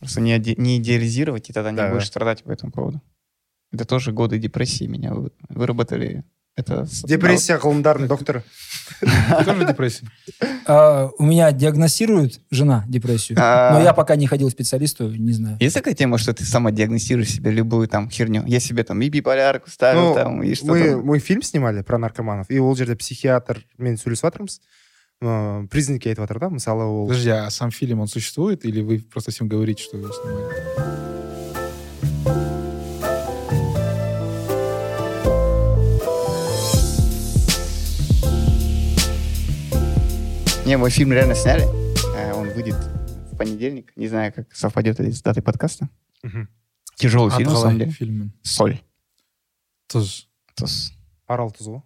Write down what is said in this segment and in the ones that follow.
Просто не, иде- не идеализировать, и тогда не Да, будешь да. страдать по этому поводу. Это тоже годы депрессии меня вы- выработали. Это депрессия ғылымдарының докторы Тоже депрессия. А, у меня диагностирует жена депрессию, А. но я пока не ходил к специалисту, не знаю. Есть такая тема, что ты самодиагностируешь себе любую там херню? Я себе там и биполярку ставил, Ну, там, и что мы, фильм снимали про наркоманов и ол жерде психиатрмен сөйлесіп жатырмыз признаки айтып жатыр да мысалы ол Подожди, а сам фильм, он существует? Или вы просто всем говорите, что его снимали? Не, мой фильм реально сняли. Э, Он выйдет в понедельник. Не знаю, как совпадет ли с датой подкаста. Мгм. Тяжелый фильм, на самом деле. фильм. Соль. То есть, арал тұз ғой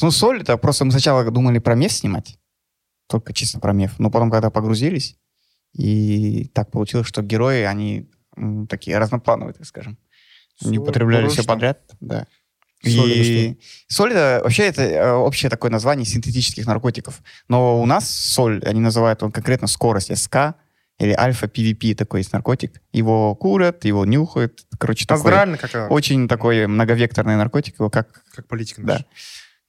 Ну, соль, это просто мы сначала думали про меф снимать. Только чисто про меф. Но потом, когда погрузились, и так получилось, что герои, они м, такие разноплановые, так скажем. Они употребляли все подряд, да. И это вообще это э, общее такое название синтетических наркотиков. Но у нас соль, они называют он конкретно скорость СК или альфа-ПВП такой есть наркотик. Его курят, его нюхают. Короче, такой Аздырально как, очень такой многовекторный наркотик. Его как, как политика да, наша.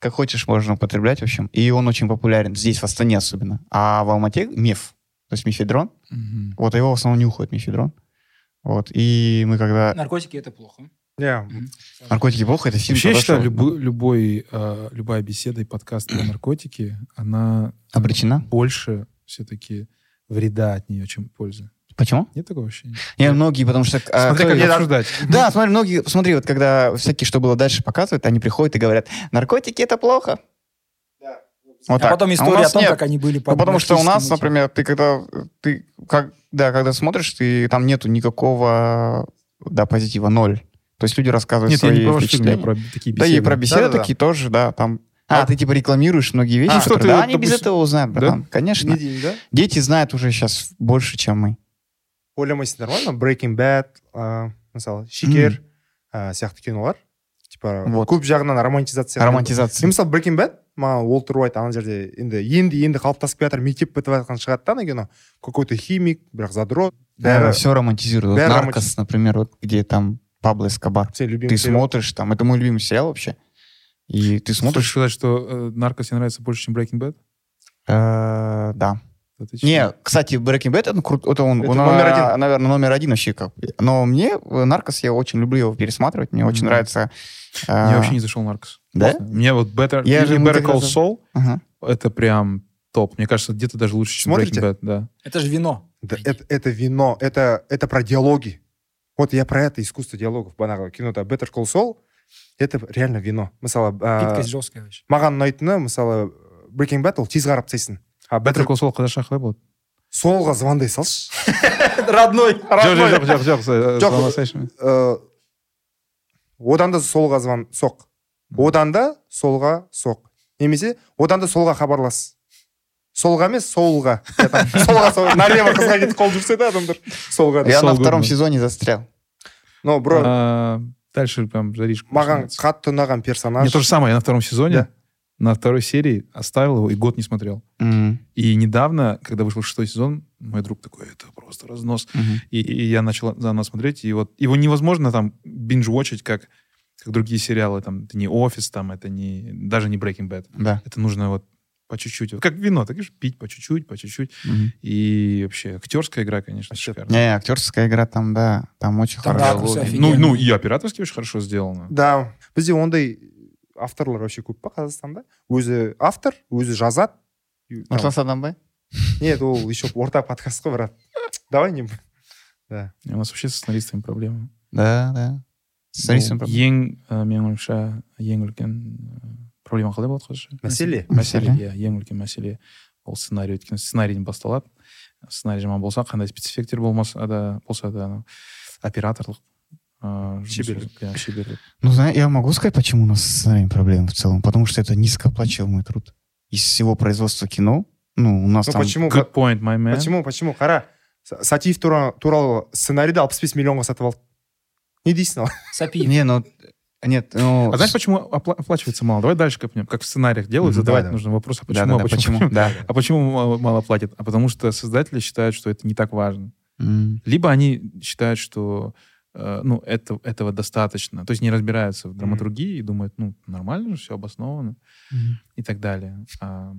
Как хочешь можно употреблять, в общем. И он очень популярен здесь, в Астане особенно. А в Алмате меф, то есть мефедрон. Мгм. Вот его в основном нюхают мефедрон. Вот. И мы когда... Наркотики это плохо. иә Наркотики плохо, это фильм Вообще, я считаю, что любой, любой, э, любая беседа и подкаст про наркотики, она обречена. больше все-таки вреда от нее, чем пользы. Почему? Нет такого ощущения? Не, многие, потому что... а, Смотря кто- как а- обсуждать. Да, смотри, многие, смотри, вот когда всякие, что было дальше, показывают, они приходят и говорят, наркотики это плохо. Вот а так. потом у история о нас том, нет. как они были Ну, под потому что у нас, этим. например, ты когда ты как да, когда смотришь, ты там нету никакого да позитива ноль. То есть люди рассказывают Нет, я свои не про я впечатления. про такие Да беседы. и про беседы Да-да-да. такие тоже, да, там. А, А. ты типа рекламируешь многие вещи, А, которые- что ты да, вот, они без допустим- этого узнают, братан. Конечно. не да Дети знают уже сейчас больше, чем мы ойламайсыңдар ма ана breaking bad ыыы мысалы шекер ә, сияқты кинолар типа Вот. көп жағынан романтизация мен Романтизация. мысалы breaking bad маған уолтер уайт ана жерде енді енді енді қалыптасып келе жатыр мектеп бітіп жатқан шығады да ана кино какой то химик бірақ задрот Да, бәрі все романтизируют. Вот бәрі Наркос, например, вот где там Пабло Эскобар. сен любимый Ты сериал. смотришь там, это мой любимый сериал вообще. И ты Хочешь смотришь... сказать, что э, Наркос тебе нравится больше, чем Breaking Bad? э, да. Да чё? Не, кстати, Breaking Bad, это, крут, это он, Это он, номер а, один. наверное, номер один вообще. Как. Но мне э, Наркос, я очень люблю его пересматривать, мне очень Мгм. нравится... Мне э, вообще не зашел Наркос. Да? Мне вот Better, Я же Better Call Saul, ага. это прям топ. Мне кажется, где-то даже лучше, чем Смотрите? Breaking Bad. Да. Это же вино. Да, это, это вино, это, это про диалоги. Вот я про это искусство диалогов банағы кинода Better Call Saul, это реально вино. Мысалы, ә, Питкость жесткая вообще. маған ұнайтыны, мысалы, Breaking Bad ол тез қарап тастайсың. А Better Call Saul қазақша қалай болады? Солға звондай салшы. Родной. Жоқ, жоқ, жоқ, жоқ, жоқ, звондасайшы. Ә, одан да солға звон соқ. Одан да солға соқ. Немесе одан да солға хабарлас. Солға емес, солға. Солға, солға. Налево қызға кетіп қалып жүрсе да адамдар. Солға. Я Сол на втором сезоне застрял. Но, бро, Дальше прям маған қатты ұнаған персонаж. Мне то же самое, я на втором сезоне, Да. На второй серии оставил его и год не смотрел. М, И недавно, когда вышел шестой сезон, мой друг такой, это просто разнос. мгм. И, и я начал заново смотреть, и вот его невозможно там бинж-вотчить, как, как другие сериалы, там, это не «Офис», там, это не, даже не «Breaking Bad». Да. Это нужно вот по чуть-чуть. Вот как вино, так и ж пить по чуть-чуть, по чуть-чуть. Мгм. И вообще актерская игра, конечно, Вообще, шикарная. Не, актерская игра там, да, там очень Там хорошо. офигенные. Ну, ну, и операторски очень хорошо сделано. да бізде ондай авторлар вообще көп па қазақстанда? Өзі автор өзі жазады Нұрсұлтан Садамбай? нет ол еще орта подкаст қой брат. Давай не да. У нас вообще со сценаристами проблемы. Да, да. Ең ә, менің ойымша ең үлкен ә, проблема қалай болады қазақша? Мәселе? Мәселе. Мәселе. иә ең үлкен мәселе ол сценарий өйткені сценарийден басталады. Сценарий жаман болса қандай спецэффекттер болмаса да болса да анау операторлық ә, жұмыс- Шеберлік. иә, шеберлік Ну, знаешь, я могу сказать, почему у нас с сценарием проблемы в целом. Потому что это низкооплачиваемый труд. Из всего производства кино, ну, у нас ну там... почему good point my man почему почему қара С- сатиев тура- туралы сценарийді алпыс бес миллионға сатып алды не дейсің ал Сапи. Не, ну, нет, ну... а знаешь почему опла- оплачивается мало давай дальше копнем как в сценариях делают Мгм, задавать да, да. нужный вопрос а Да, почему да, а да, почему почему? Да. а почему мало, мало платят а потому что создатели считают что это не так важно М. Либо они считают, что э, ну, это, этого достаточно. То есть не разбираются в драматургии и думают, ну, нормально же, все обосновано и так далее. А,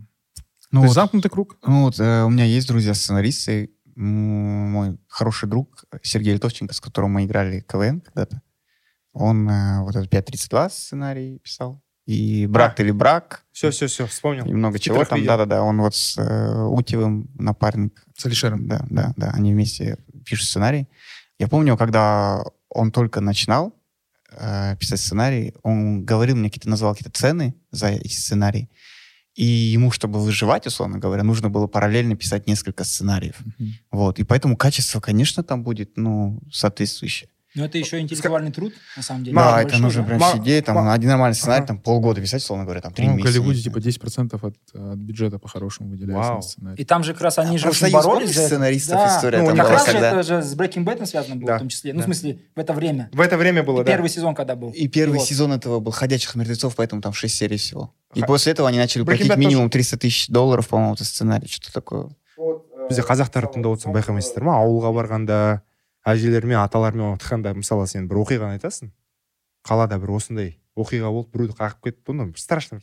Ну, то есть вот, замкнутый круг. ну вот, э, у меня есть друзья-сценаристы. Мой хороший друг Сергей Литовченко, с которым мы играли КВН когда-то. Он э, вот этот 5.32 сценарий писал. И «Брак или брак», Все, все, все, вспомнил. и много чего там. видел. Да-да-да, он вот с э, Утевым напарник С Алишером. Да, да, да. Они вместе пишут сценарий. Я помню, когда он только начинал э, писать сценарий, он говорил мне какие-то, назвал какие-то цены за эти сценарии. И ему, чтобы выживать, условно говоря, нужно было параллельно писать несколько сценариев. Мгм. Вот. И поэтому качество, конечно, там будет, ну, соответствующее. Но это еще интеллектуальный труд, на самом деле. Да, это большой, нужно да? прям Ма- сидеть, там, ма- один нормальный сценарий, Ага. там, полгода писать, условно говоря, там, три Ну, в месяца. Голливуде не типа знаю. 10% от, от бюджета по-хорошему выделяется Вау. на сценарий. И там же как раз они А же очень боролись за сценаристов Да. история Ну, там Как была, раз когда- это же с Breaking Bad связано было Да, в том числе. Ну, да. в смысле, в это время. В это время было, И да. первый сезон когда был. И первый Вот. сезон этого был «Ходячих мертвецов», поэтому там 6 серий всего. И Ха- после этого они начали Breaking платить Bad минимум 300 тысяч долларов, по-моему, за сценарий, что-то такое. бізде қазақтар тыңдап отырсаң байқамайсыздар ма ауылға барғанда әжелермен аталармен отырғанда мысалы сен бір оқиғаны айтасың қалада бір осындай оқиға болып біреуді қағып кетті онда бір страшно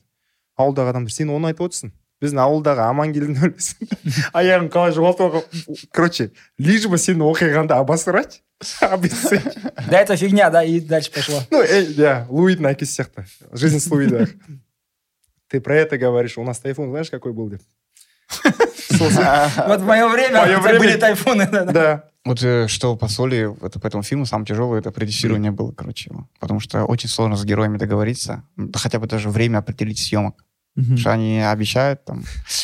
ауылдағы адамдар сен оны айтып отырсың. Біздің ауылдағы амангелдіні өлесің аяғын қалай жоғалтып алған короче лишь бы сені оқиғаңды обосрать Да, это фигня, да, и дальше пошло. ну иә луидің әкесі сияқты жизнь с луида ты про это говоришь у нас тайфун знаешь какой был деп Вот в мое время, были тайфуны. да. Вот э, что по соли, это по этому фильму самое тяжелое, это продюсирование было, короче. его. Потому что очень сложно с героями договориться, хотя бы даже время определить съемок. Потому что они обещают там.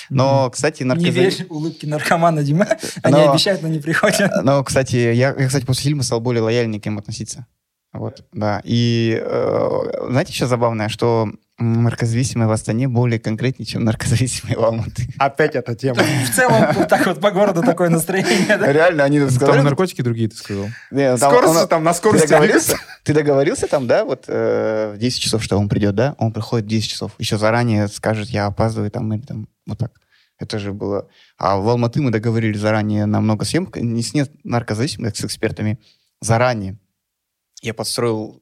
Но, кстати, Не наркоза- верь улыбки наркомана, Дима. Они Но- обещают, но не приходят. Но, кстати, я, я, кстати, после фильма стал более лояльнее к ним относиться. Вот, да. И э, знаете, что забавное, что наркозависимые в Астане более конкретнее, чем наркозависимые в Алматы. опять эта тема В целом, вот так вот по городу такое настроение? Реально, они Там сказали... наркотики другие, ты сказал. Там скорость там на скорости договорился? Ты договорился там, да, вот э, в 10 часов, что он придет, да? Он приходит в 10 часов. Еще заранее скажет, я опаздываю там или там вот так. Это же было... А в Алматы мы договорились заранее на много съемок, не с не наркозависимых, с экспертами, заранее. Я подстроил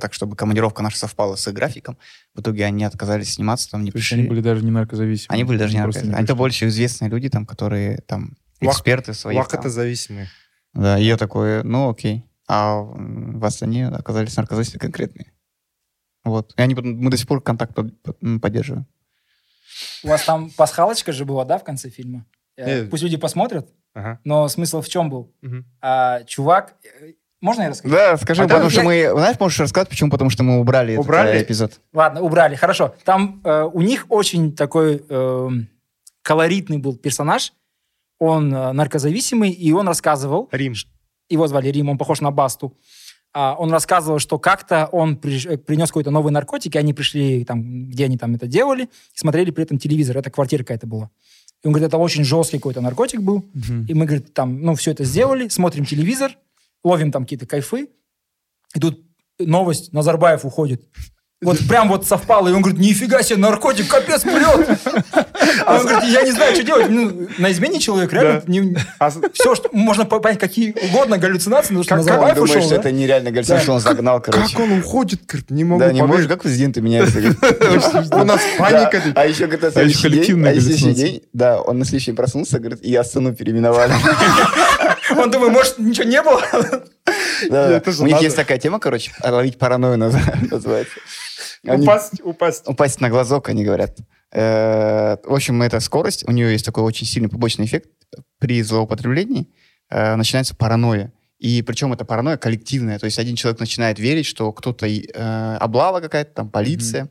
так, чтобы командировка наша совпала с их графиком. В итоге они отказались сниматься, там не То есть пришли. они были даже не наркозависимы. Они были даже не наркозависимые. Они-то больше известные люди, там, которые там эксперты свои. уақытызависимый Да, и я такой, ну окей. А м, в Астане оказались наркозависимые конкретные. Вот. И они потом, мы до сих пор контакт под- поддерживаем. У вас там пасхалочка же была, да, в конце фильма? Э, Нет. Пусть люди посмотрят, ага но смысл в чем был? мгм. А, чувак... э, Можно я расскажу? Да, скажи, А потому там что я- мы... Знаешь, можешь рассказать, почему? Потому что мы убрали, этот, Убрали? э, эпизод. Ладно, убрали, хорошо. Там э, у них очень такой эм, колоритный был персонаж. Он э, наркозависимый, и он рассказывал, рим его звали Рим, он похож на Басту. А, он рассказывал, что как-то он приш- э, принес какой-то новый наркотик, и они пришли, там, где они там это делали, и смотрели при этом телевизор. Это квартира какая-то была. И он говорит, это очень жесткий какой-то наркотик был. Мгм. И мы, говорит, там, ну, все это сделали, смотрим телевизор, ловим там какие-то кайфы, и тут новость, Назарбаев уходит. Вот прям вот совпало, и он говорит, нифига себе, наркотик, капец, прет. А он говорит, я не знаю, что делать. Ну, на измене человек, реально, Да. не- А все, что можно по- понять, какие угодно галлюцинации, потому что Как- как он Назарбаев Думаешь, ушел, что да? это нереально галлюцинация, Да. что он загнал, короче. как он уходит говорит не могу Да, не можешь, как президенты меняются. у нас паника Да, А еще когда А следующий день, коллективная а на следующий день, да, он на следующий день проснулся, говорит, и Астану переименовали. Он думает, может, ничего не было? Да, У них есть такая тема, короче, ловить паранойю наз- называется. Упасть упасть Упасть на глазок, они говорят. Э, В общем, эта скорость, у нее есть такой очень сильный побочный эффект. При злоупотреблении э, начинается паранойя. И причем это паранойя коллективная. То есть один человек начинает верить, что кто-то э, облава какая-то, там полиция.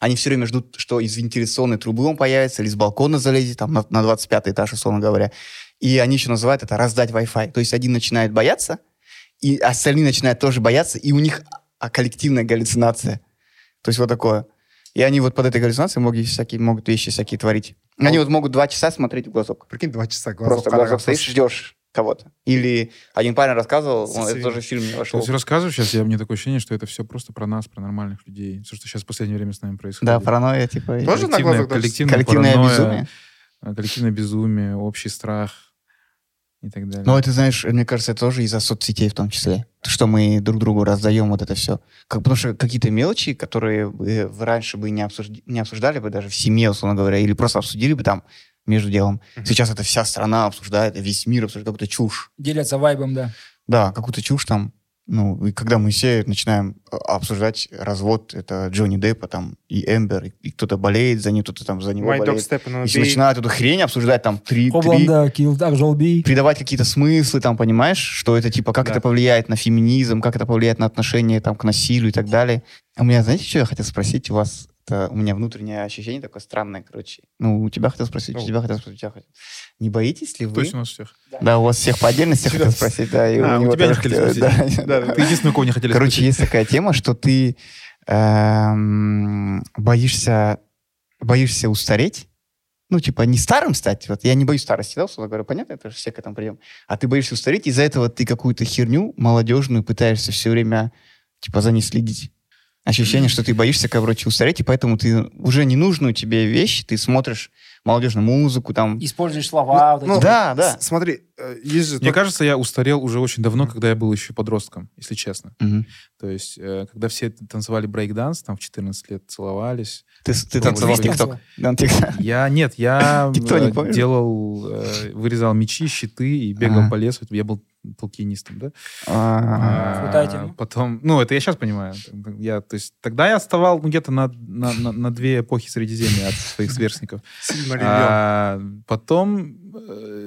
Они все время ждут, что из вентиляционной трубы он появится, или с балкона залезет, там, на, на 25 этаж, условно говоря. И они еще называют это раздать Wi-Fi. То есть один начинает бояться, и остальные начинают тоже бояться, и у них а, коллективная галлюцинация. То есть вот такое. И они вот под этой галлюцинацией могут всякие, могут вещи всякие творить. Они вот могут два часа смотреть в глазок. прикинь два часа глазок Просто глазок стоишь, ждешь кого-то. Или один парень рассказывал, он- это тоже фильм не То вошел. есть рассказываю сейчас, я, мне такое ощущение, что это все просто про нас, про нормальных людей. Все, что сейчас в последнее время с нами происходит. Да, паранойя, типа. Тоже на глазок коллективное Коллективное паранойя, безумие. э, коллективное безумие, общий страх. И так далее. Но это, знаешь, мне кажется, это тоже из-за соцсетей в том числе. Что мы друг другу раздаем вот это все. Как, потому что какие-то мелочи, которые вы, вы раньше бы не, обсужд- не обсуждали бы даже в семье, условно говоря, или просто обсудили бы там между делом. Мгм. Сейчас это вся страна обсуждает, весь мир обсуждает какую-то чушь. Делятся вайбом, да. Да, какую-то чушь там. Ну, и когда мы все начинаем э, обсуждать развод, это Джонни Деппа там и Эмбер, и, и кто-то болеет за ним, кто-то там за него My болеет. И начинают эту хрень обсуждать, там, три, три, придавать какие-то смыслы, там, понимаешь, что это, типа, как Да. это повлияет на феминизм, как это повлияет на отношение, там, к насилию и так далее. А у меня, знаете, что я хотел спросить у вас? Это у меня внутреннее ощущение такое странное, короче. Ну, у тебя хотел спросить, у Ну. тебя хотел спросить, у тебя хотел. Не боитесь ли вы? То есть у нас всех. Да, у вас всех по отдельности хотел спросить, да. и А, у тебя не хотели хотел- спросить. да, да. Ты единственный, у кого не хотели Короче, спросить. есть такая тема, что ты эм, боишься, боишься устареть. Ну, типа, не старым стать. Вот я не боюсь старости, да, условно говоря, понятно, это же все к этому придем. А ты боишься устареть, из-за этого ты какую-то херню молодежную пытаешься все время, типа, за ней следить. Ощущение, что ты боишься, короче, устареть, и поэтому ты уже ненужную тебе вещь, ты смотришь молодежную музыку, там... Используешь слова. вот эти Ну, да, да. С- Смотри, есть же... Мне кажется, я устарел уже очень давно, когда я был еще подростком, если честно. Мгм. То есть, э, когда все танцевали брейк-данс, там в 14 лет целовались. Ты, ты танцевал в. ТикТок? Я, нет, я э, делал, э, вырезал мечи, щиты и бегал Ага. по лесу. Я был толкинистом, да? А, А. Потом, ну, это я сейчас понимаю. Я, то есть, тогда я отставал ну, где-то на, на, на, на две эпохи Средиземья от своих сверстников. Сильмариллион. А, потом, э,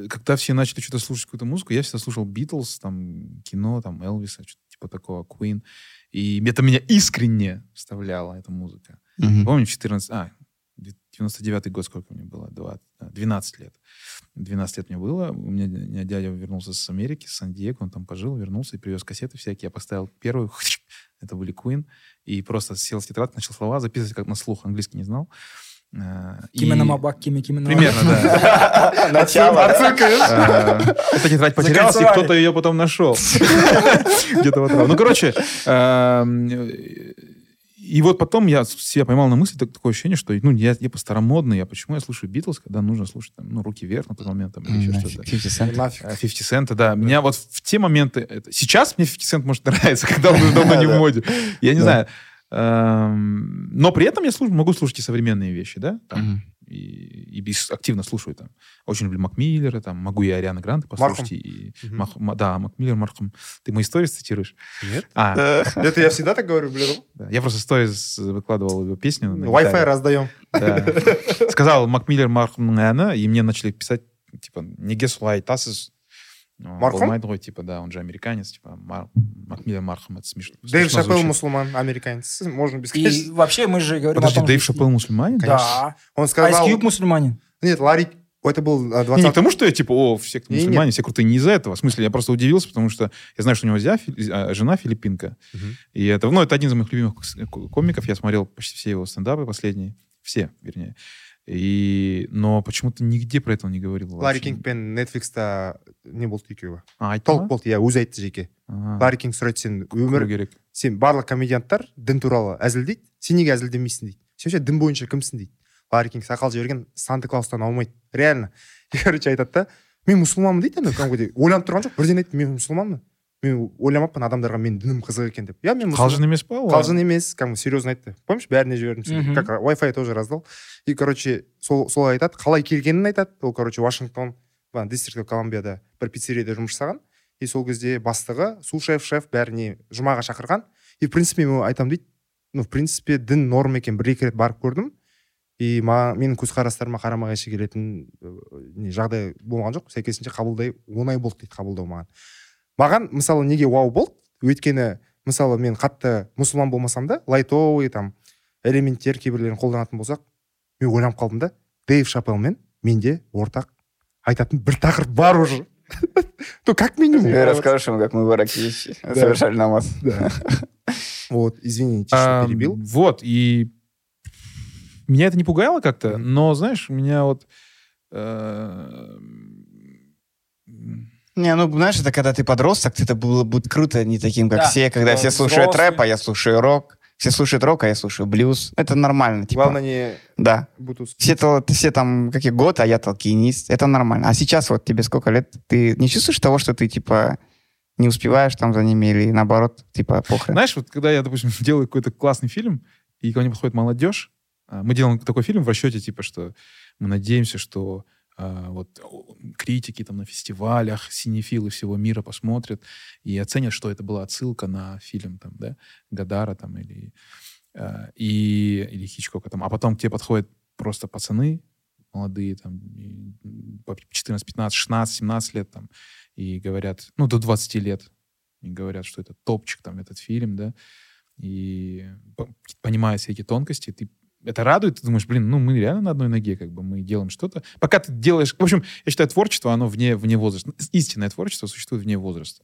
когда все начали что-то слушать какую-то музыку, я всегда слушал Битлз, там, кино, там, Элвиса, что-то типа такого, Queen. И это меня искренне вставляла, эта музыка. мгм. Помню, 14... А, 99-й год, сколько мне было? 20, а, 12 лет. 12 лет мне было. У меня, у меня дядя вернулся с Америки, с Сан-Диего. Он там пожил, вернулся и привез кассеты всякие. Я поставил первую. Это были Queen. И просто сел в тетрадь, начал слова записывать как на слух. Английский не знал. Кимена Мабак, Киме, Кимена Примерно, да. Начало. Эта тетрадь потерялась, и кто-то ее потом нашел. Где-то вот. Ну, короче, эм, э, и вот потом я себя поймал на мысли, так- такое ощущение, что ну, я типа старомодный, а почему я слушаю Битлз, когда нужно слушать там, ну, руки вверх на тот момент там, или еще что-то. 50 Cent. Нафиг. А, 50 Cent, да. Меня вот в те моменты... это- Сейчас мне 50 Cent может нравиться, когда он уже давно не в моде. Я не знаю. Эм, Но при этом я слуш- могу слушать и современные вещи, да? Там, Мгм. и, и активно слушаю там. Очень люблю Макмиллера, там, могу и Ариана Гранта послушать. И, Мгм. Мах- Ма- да, Макмиллер, Мархам. Ты мои сторис цитируешь? Нет. А, Э, Это я всегда так говорю, блин. я просто сторис выкладывал его песню. на Wi-Fi раздаем. Да. Сказал Макмиллер Мархам, и мне начали писать, типа, неге солай тасыз. Ну, Мархум? болмайды ғой, типа, да, он же американец, типа, Мар- Макмиллер Мархам, это смешно. Дэйв смешно Шапелл звучит. мусульман, американец. Можно без И вообще мы же говорим Подожди, о том, Дэйв что- Шапелл мусульманин? Да. Он Ice сказал... Cube мусульманин. Нет, Ларри... Это был а, Не, не 20 к тому, что я типа, о, все кто Не, не. мусульмане, все крутые, не из-за этого. В смысле, я просто удивился, потому что я знаю, что у него зя- фи- а, жена филиппинка. Мгм. И это, ну, это один из моих любимых комиков. Я смотрел почти все его стендапы последние. Все, вернее. И... Но почему-то нигде про это не говорил. Ларри вообще. Кингпен Netflixта не болды екеуі А, айтты толық болды иә өзі айтты жеке. Ларри кинг сұрайды сен өмір керек. сен барлық комедианттар дін туралы әзілдейді сен неге әзілдемейсің дейді. Сен вообще дін бойынша кімсің дейді. Ларри кинг сақал жіберген санта клаустан аумайды. Реально. И короче айтады да мен мұсылманмын дейді ана кәдімгідей ойланып тұрған жоқ. Бірден айтты мен мұсылманмын мен ойламаппын адамдарға менің дінім қызық екен деп. Иә мен қалжың емес па ол? қалжың емес кәдімгі серьезно айтты. Помнишь бәріне жібердім как wi fi тоже раздал. И короче сол солай айтады. Қалай келгенін айтады. Ол короче вашингтон дистрикт колумбияда бір пиццерияда жұмыс жасаған. И сол кезде бастығы сушеф шеф бәріне жұмаға шақырған. И в принципе мен айтамын дейді. Ну в принципе дін норм екен. Бір екі рет барып көрдім. И маған менің көзқарастарыма қарама қайшы келетін э, не жағдай болған жоқ. Сәйкесінше қабылдай оңай болды дейді қабылдау маған. Маған мысалы неге вау болды? Өйткені мысалы мен қатты мұсылман болмасам да лайтовый там элементтер кейбірлерін қолданатын болсақ мен ойланып қалдым да дэйв шапелмен менде ортақ айтатын бір тақырып бар уже. То как минимум. Ты расскажешь ему, как мы в Ираке совершали намаз. вот извините что перебил. Вот, и меня это не пугало как-то, но, знаешь, меня вот... Не, ну, знаешь, это когда ты подросток, это было будет круто, не таким, как Да. все, когда Да, все слушают взрослый. рэп, а я слушаю рок. Все слушают рок, а я слушаю блюз. Это нормально. Типа, Главное не Да. Все, тол- все там, какие год, а я толкинист. Это нормально. А сейчас вот тебе сколько лет? Ты не чувствуешь того, что ты, типа, не успеваешь там за ними или наоборот, типа, похрен? Знаешь, вот когда я, допустим, делаю какой-то классный фильм, и ко мне подходит молодежь, а, мы делаем такой фильм в расчете, типа, что мы надеемся, что вот о, критики там на фестивалях, синефилы всего мира посмотрят и оценят, что это была отсылка на фильм там, да, Гадара там или, а, и, или Хичкока там. А потом к тебе подходят просто пацаны молодые, там, и, м, по 14, 15, 16, 17 лет там, и говорят, ну, до 20 лет, и говорят, что это топчик, там, этот фильм, да, и по- понимая все эти тонкости, ты это радует, ты думаешь, блин, ну мы реально на одной ноге, как бы мы делаем что-то. Пока ты делаешь... В общем, я считаю, творчество, оно вне, вне возраста. Истинное творчество существует вне возраста.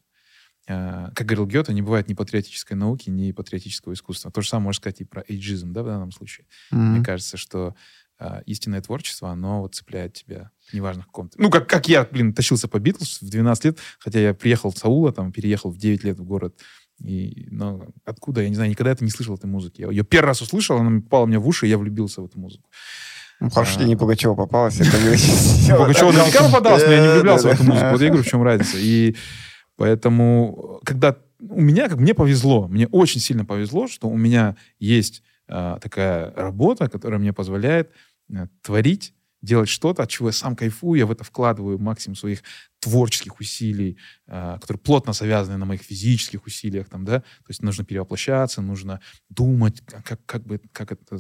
А, Как говорил Гёте, не бывает ни патриотической науки, ни патриотического искусства. То же самое можно сказать и про эйджизм, да, в данном случае. Мгм. Мне кажется, что а, истинное творчество, оно вот цепляет тебя, неважно в каком-то... Ну, как, как я, блин, тащился по Битлз в 12 лет, хотя я приехал в Саула, там, переехал в 9 лет в город. И, но откуда, я не знаю, никогда это не слышал, этой музыки. Я ее первый раз услышал, она попала мне в уши, и я влюбился в эту музыку. Ну, хорошо, А. что не Пугачева попалась. Пугачева наверняка попадалась, но я не влюблялся в эту музыку. Вот я говорю, в чем разница. И поэтому, когда у меня, как мне повезло, мне очень сильно повезло, что у меня есть а, такая работа, которая мне позволяет а, творить, делать что-то, от чего я сам кайфую, я в это вкладываю максимум своих творческих усилий, а, которые плотно завязаны на моих физических усилиях, там, да, то есть нужно перевоплощаться, нужно думать, как, как, бы, как это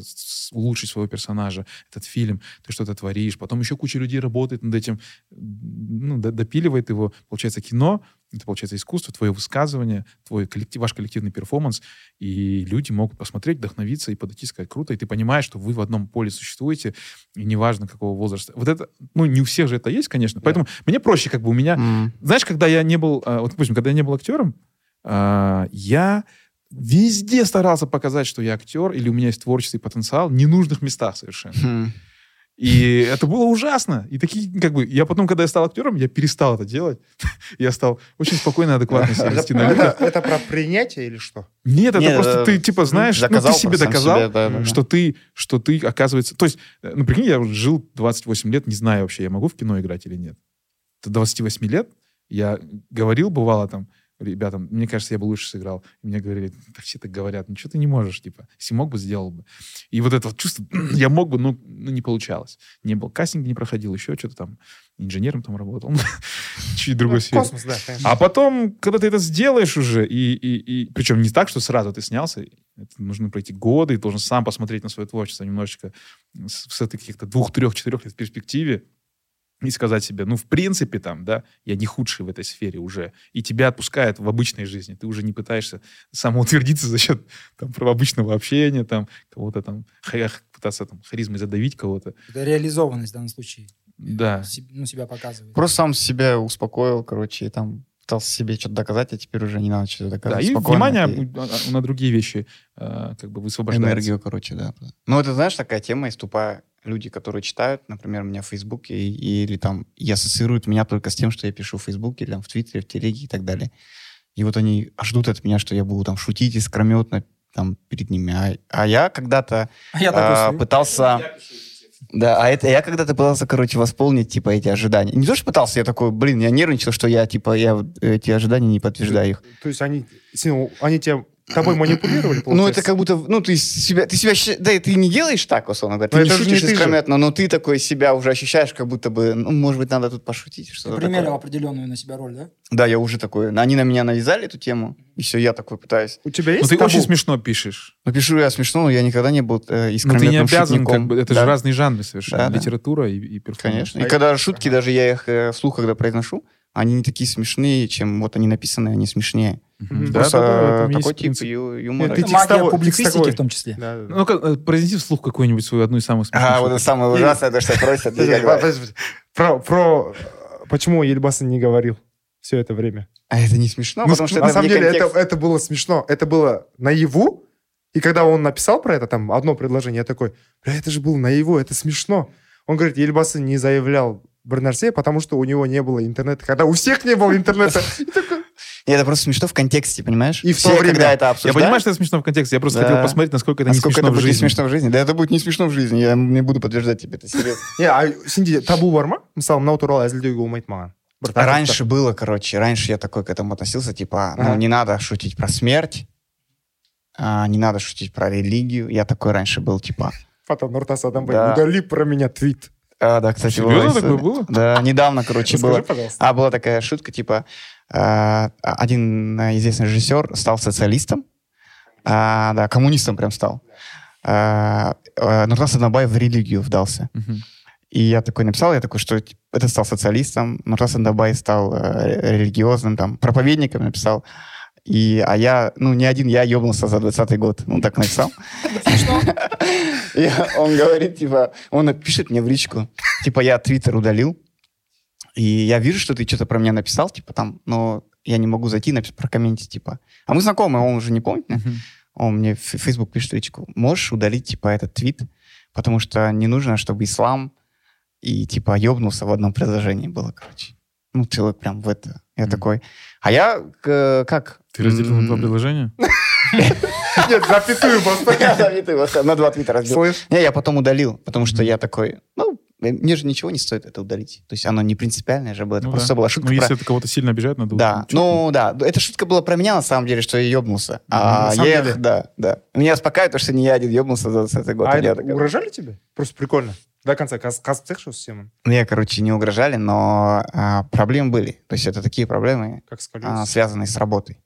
улучшить своего персонажа, этот фильм, ты что-то творишь, потом еще куча людей работает над этим, ну, допиливает его, получается кино, это получается искусство, твое высказывание, твой коллектив, ваш коллективный перформанс, и люди могут посмотреть, вдохновиться и подойти, сказать, круто, и ты понимаешь, что вы в одном поле существуете, и неважно какого возраста. Вот это, ну, не у всех же это есть, конечно, поэтому мне проще, как бы у меня М. знаешь, когда я не был, а, вот, допустим, когда я не был актером, а, я везде старался показать, что я актер, или у меня есть творческий потенциал, в ненужных местах совершенно. Хм. И это было ужасно. И такие, как бы, я потом, когда я стал актером, я перестал это делать. Я стал очень спокойно и адекватно себя вести на Это, людях. это про принятие или что? Нет, это просто э, ты, типа, знаешь, ну, ты себе доказал, что ты, что ты, оказывается... То есть, э, ну, прикинь, я жил 28 лет, не знаю вообще, я могу в кино играть или нет. До 28 лет я говорил, бывало там, ребятам, мне кажется, я бы лучше сыграл. И мне говорили, так все так говорят, ничего ты не можешь, типа. Если мог бы, сделал бы. И вот это вот чувство, я мог бы, но ну, не получалось. Не был, кастинг не проходил, еще что-то там, инженером там работал. Чуть другой Ну, сфере. космос, да, конечно. А потом, когда ты это сделаешь уже, и, и, и причем не так, что сразу ты снялся, это нужно пройти годы, и должен сам посмотреть на свое творчество немножечко с, с этой каких-то двух, трех, четырех лет перспективе и сказать себе, ну, в принципе, там, да, я не худший в этой сфере уже, и тебя отпускают в обычной жизни, ты уже не пытаешься самоутвердиться за счет там, обычного общения, там, кого-то там, ха- пытаться там харизмой задавить кого-то. Это реализованность в данном случае. Да. Себ- ну, себя показывает. Просто сам себя успокоил, короче, и там пытался себе что-то доказать, а теперь уже не надо что-то Да, доказывать. и Спокойно, внимание ты- у- а- на другие вещи а, как бы высвобождается. Энергию, короче, да. Ну, это, знаешь, такая тема есть тупая. Люди, которые читают, например, меня в Фейсбуке, и- или там, и ассоциируют меня только с тем, что я пишу в Фейсбуке, или там в Твиттере, в Телеге и так далее. И вот они ждут от меня, что я буду там шутить искрометно там перед ними. А, а я когда-то А я а, такой пытался... Да, а это я когда-то пытался, короче, восполнить, типа, эти ожидания. Не то, что пытался, я такой, блин, я нервничал, что я, типа, я эти ожидания не подтверждаю их. То есть они, сильно- они тебя, тобой манипулировали, Ну, получается? это как будто, ну, ты себя, ты себя, да, и ты не делаешь так, условно говоря, ты Но не это же шутишь не ты же. искрометно, но ты такой себя уже ощущаешь, как будто бы, ну, может быть, надо тут пошутить, Ты что-то примерил такое. определенную на себя роль, да? Да, я уже такой, они на меня навязали эту тему, и все, я такой пытаюсь. У тебя Ну, есть ты табу? очень смешно пишешь. Ну, пишу я смешно, но я никогда не был э, Но ты искрометным не обязан, шутником. как бы, это Да, же разные жанры совершенно. Да, да. Литература и, и перформанс. Конечно. А И когда шутки, даже я их э, вслух, когда произношу, они не такие смешные, чем вот они написаны, они смешнее. Мгм. Да, Просто да, такой тип принцип. юмора. Это магия публицистики в том числе. Да, да. Ну-ка, э, произнеси вслух какую-нибудь свою одну из самых смешных. А, вот это самое ужасное, то, что просят. Про, про почему Ельбаса не говорил все это время. А это не смешно, Ну, потому что на это самом деле это, это было смешно. Это было наяву. И когда он написал про это, там, одно предложение, я такой, бля, это же было наяву, это смешно. Он говорит, Ельбасы не заявлял Бернарсе, потому что у него не было интернета. Когда у всех не было интернета. И такой, И это просто смешно в контексте, понимаешь? И в Все, то время. когда это Я обсуждают, понимаю, что это смешно в контексте. Я просто Да. хотел посмотреть, насколько это не насколько смешно это в будет не жизни. смешно в жизни. Да это будет не смешно в жизни, я не буду подтверждать тебе это серьезно. не а сенде табу бар ма мысалы мынау туралы әзілдеуге болмайды маған. Раньше было, короче, раньше я такой к этому относился, типа, ну, Ага. не надо шутить про смерть, а, не надо шутить про религию. Я такой раньше был, типа, фото нұртас адамбай Да. удали про меня твит а, да, кстати, Серьезно такое было? Да, недавно, короче, Расскажи, было. пожалуйста А была такая шутка, типа, а, один э, известный режиссер стал социалистом, а, да, коммунистом прям стал. А, а, Нуртас Аднабаев в религию вдался. И я такой написал, я такой, что это стал социалистом, Нуртас Аднабаев стал э, религиозным, там, проповедником написал. И, а я, ну, не один, я ебнулся за 20 год. Ну, так написал. Он говорит, типа, он пишет мне в личку, типа, я твиттер удалил, и я вижу, что ты что-то про меня написал, типа, там, но я не могу зайти написать прокомментить, типа. А мы знакомы, он уже не помнит. Мгм. Он мне в Facebook пишет личку, можешь удалить, типа, этот твит, потому что не нужно, чтобы ислам и, типа, ебнулся в одном предложении было, короче. Ну, человек прям в это. Я Мгм. такой. А я к- как? Ты разделил на два предложения? нет запятую вот на два твита слышь Не, я потом удалил, потому что я такой, ну, мне же ничего не стоит это удалить. То есть оно не принципиальное же было, это Ну просто да. была шутка Ну, про... если это кого-то сильно обижает, надо... Да, ну да, эта шутка была про меня на самом деле, что я ебнулся. А на самом я, деле? да, да. Меня успокаивает то, что не я один ебнулся за 20 год. а Я это такой- угрожали тебе просто прикольно до конца қазып тастайықшы осы теманы Мне, короче, не угрожали, но а, проблемы были. То есть это такие проблемы, как а, связанные с работой.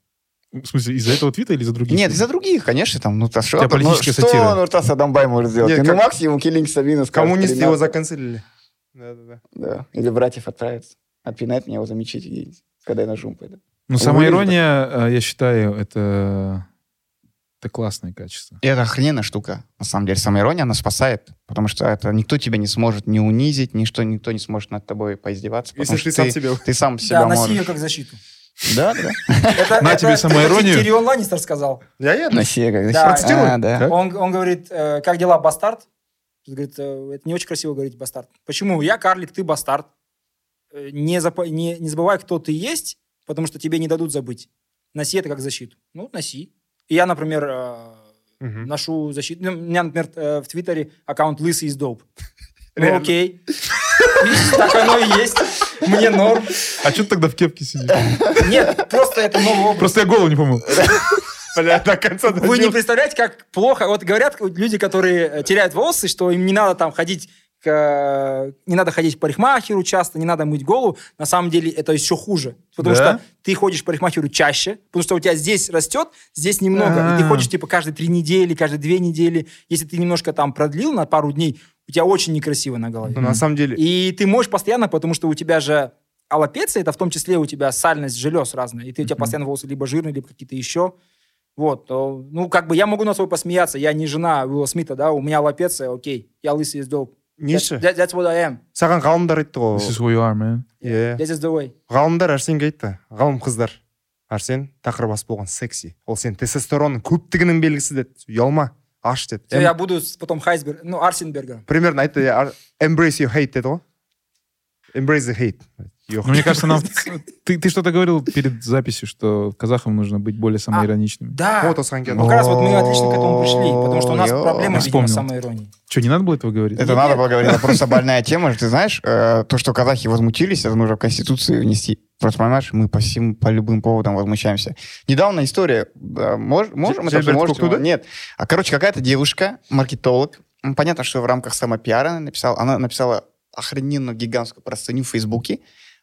В смысле, из-за этого твита или из-за других? Нет, из-за других, конечно, там, ну, то что, тебя ну, политическая что сатира. Нуртас Адамбай может сделать? Нет, ну, как- максимум Киллинг Сабина скажет. коммунисты 13. его заканцелили да да да Да, или братьев отправят. Отпинает меня его за мечеть где-нибудь, когда я на жум пойду. Ну, Он самоирония, э, я считаю, это... Это классное качество. И это охрененная штука. На самом деле, самоирония, она спасает. Потому что это никто тебя не сможет не унизить, ничто, никто не сможет над тобой поиздеваться. если потому ты что сам себе ты сам себя Да, носи можешь. ее как защиту. Да, да. Это, На это- тебе это самоиронию. Тирион Ланнистер сказал. я я Носи ее как Да. Процитируй. А? Он, он говорит, э, как дела, бастард? Говорит, э, это не очень красиво говорить бастард. Почему? Я карлик, ты бастард. Э, Не, не, не забывай, кто ты есть, потому что тебе не дадут забыть. Носи это как защиту. Ну, носи. И я, например, э, Мгм. ношу защиту. Ну, У меня, например, э, в Твиттере аккаунт лысый из доп. Ну, окей. Так оно и есть. Мне норм. А что ты тогда в кепке сидишь? Нет, просто это новый образ. Просто я голову не помыл. бля до конца Вы не представляете, как плохо. Вот говорят люди, которые э, теряют волосы, что им не надо там ходить к, э, не надо ходить к парикмахеру часто, не надо мыть голову. На самом деле это еще хуже. Потому Да? что ты ходишь к парикмахеру чаще, потому что у тебя здесь растет, здесь немного. И ты А. ходишь типа каждые три недели, каждые две недели. Если ты немножко там продлил на пару дней, у тебя очень некрасиво на голове. Ну, на самом деле И ты можешь постоянно, потому что у тебя же аллопеция, это в том числе у тебя сальность желез разная, и ты, у тебя Мгм. постоянно волосы либо жирные, либо какие-то еще. Вот, то, ну, как бы я могу на свой посмеяться, я не жена Уилла Смита, да, у меня аллопеция, окей, я лысый из dope. неші That- that's what I am. саған ғалымдар айтты This is ғой who you are, man. иә This is the way. ғалымдар әрсенге айтты ғалым қыздар әрсен тақыр бас болған секси ол сенің тестостеронның көптігінің белгісі деді ұялма аш деді То я буду потом Хайсберг, ну, Арсенбергер. примерно айтты «Ар- embrace your hate деді ғой embrace the hate. Ну, мне кажется, нам... Ты, ты что-то говорил перед записью, что казахам нужно быть более самоироничными. Да. вот Ну, как раз вот мы отлично к этому пришли, потому что у нас проблема, видимо, вспомнил. с самоиронией. Что, не надо было этого говорить? Это надо было говорить, это просто больная тема. Ты знаешь, э, то, что казахи возмутились, это нужно в Конституцию внести. Просто понимаешь, мы по всем, по любым поводам возмущаемся. Недавно история, мож- можем это Жильберт можете? Коктуда? Нет. А, короче, какая-то девушка, маркетолог, понятно, что в рамках самопиара написала, она написала охрененную гигантскую простыню в Фейсбуке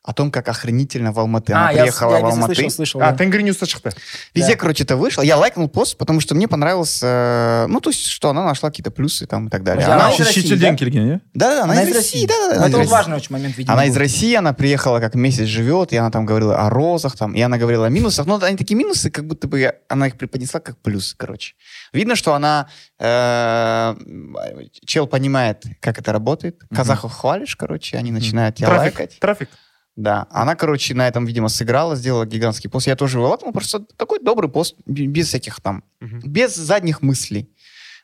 о том, как охренительно в Алматы. Она А, я, приехала я в Алматы. слышал, слышал. а да. тенгринюста шықты Везде, Да. короче, это вышло. Я лайкнул пост, потому что мне понравилось, э, ну, то есть, что она нашла какие-то плюсы там и так далее. Она Она, из России, да? Щи- да, да, она, Она из из России, России. да, да, она из это вот России. важный очень момент, видимо. Она из. России, она приехала как месяц живет, и она там говорила о розах, там, и она говорила о минусах. Но они такие минусы, как будто бы она их преподнесла как плюсы, короче. Видно, что она, э, чел понимает, как это работает. Казахов хвалишь, короче, они начинают тебя трафик лайкать. трафик Да, она, короче, на этом, видимо, сыграла, сделала гигантский пост. Я тоже лайкнул, просто такой добрый пост, без всяких там, Мгм. без задних мыслей.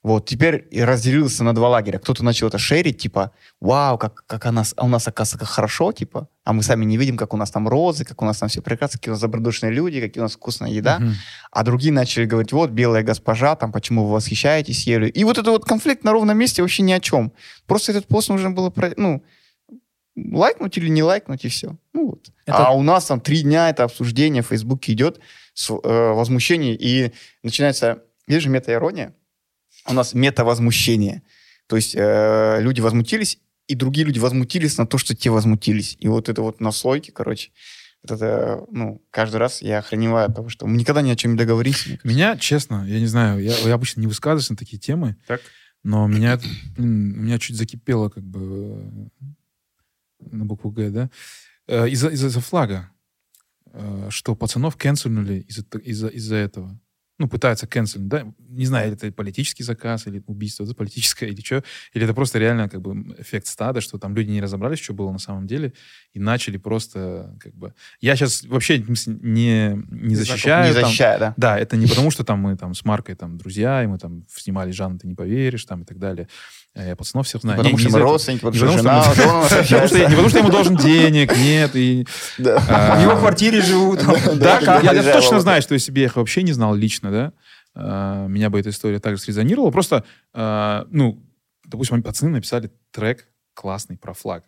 Вот, теперь разделился на два лагеря. Кто-то начал это шерить, типа, вау, как, как у нас, а у нас, оказывается, как хорошо, типа, а мы сами не видим, как у нас там розы, как у нас там все прекрасно, какие у нас добродушные люди, какие у нас вкусная еда. Мгм. А другие начали говорить, вот, белая госпожа, там, почему вы восхищаетесь ею. И вот этот вот конфликт на ровном месте вообще ни о чем. Просто этот пост нужно было, про- ну, лайкнуть или не лайкнуть, и все. Ну вот. Это- А у нас там три дня это обсуждение в Фейсбуке идет, с, э, возмущение, и начинается, видишь же, мета-ирония, у нас мета-возмущение. То есть э, люди возмутились, и другие люди возмутились на то, что те возмутились. И вот это вот наслойки, короче, вот это, ну, каждый раз я охреневаю от того, что мы никогда ни о чем не договорились. Меня, честно, я не знаю, я, я обычно не высказываюсь на такие темы, Так. но меня, блин, у меня чуть закипело как бы на букву Г, да, Э, из-за из-за флага, э, что пацанов канцельнули из-за из-за из-за этого. Ну, пытаются канцелить, да? Не знаю, это политический заказ или убийство, это политическое или что. Или это просто реально как бы эффект стада, что там люди не разобрались, что было на самом деле, и начали просто как бы... Я сейчас вообще не, не защищаю. Не там- защищая, да. да, это не потому, что там мы там с Маркой там друзья, и мы там снимали Жанну, ты не поверишь, там и так далее. Э, Я пацанов всех знаю. Потому Не- что мы родственники, потому Не что жена, Не потому, что ему должен денег, нет. И, а, В его квартире живут. Да, я, точно знаю, что я их вообще не знал лично, да, а, меня бы эта история также срезонировала. Просто, а, ну, допустим, они пацаны написали трек классный про флаг,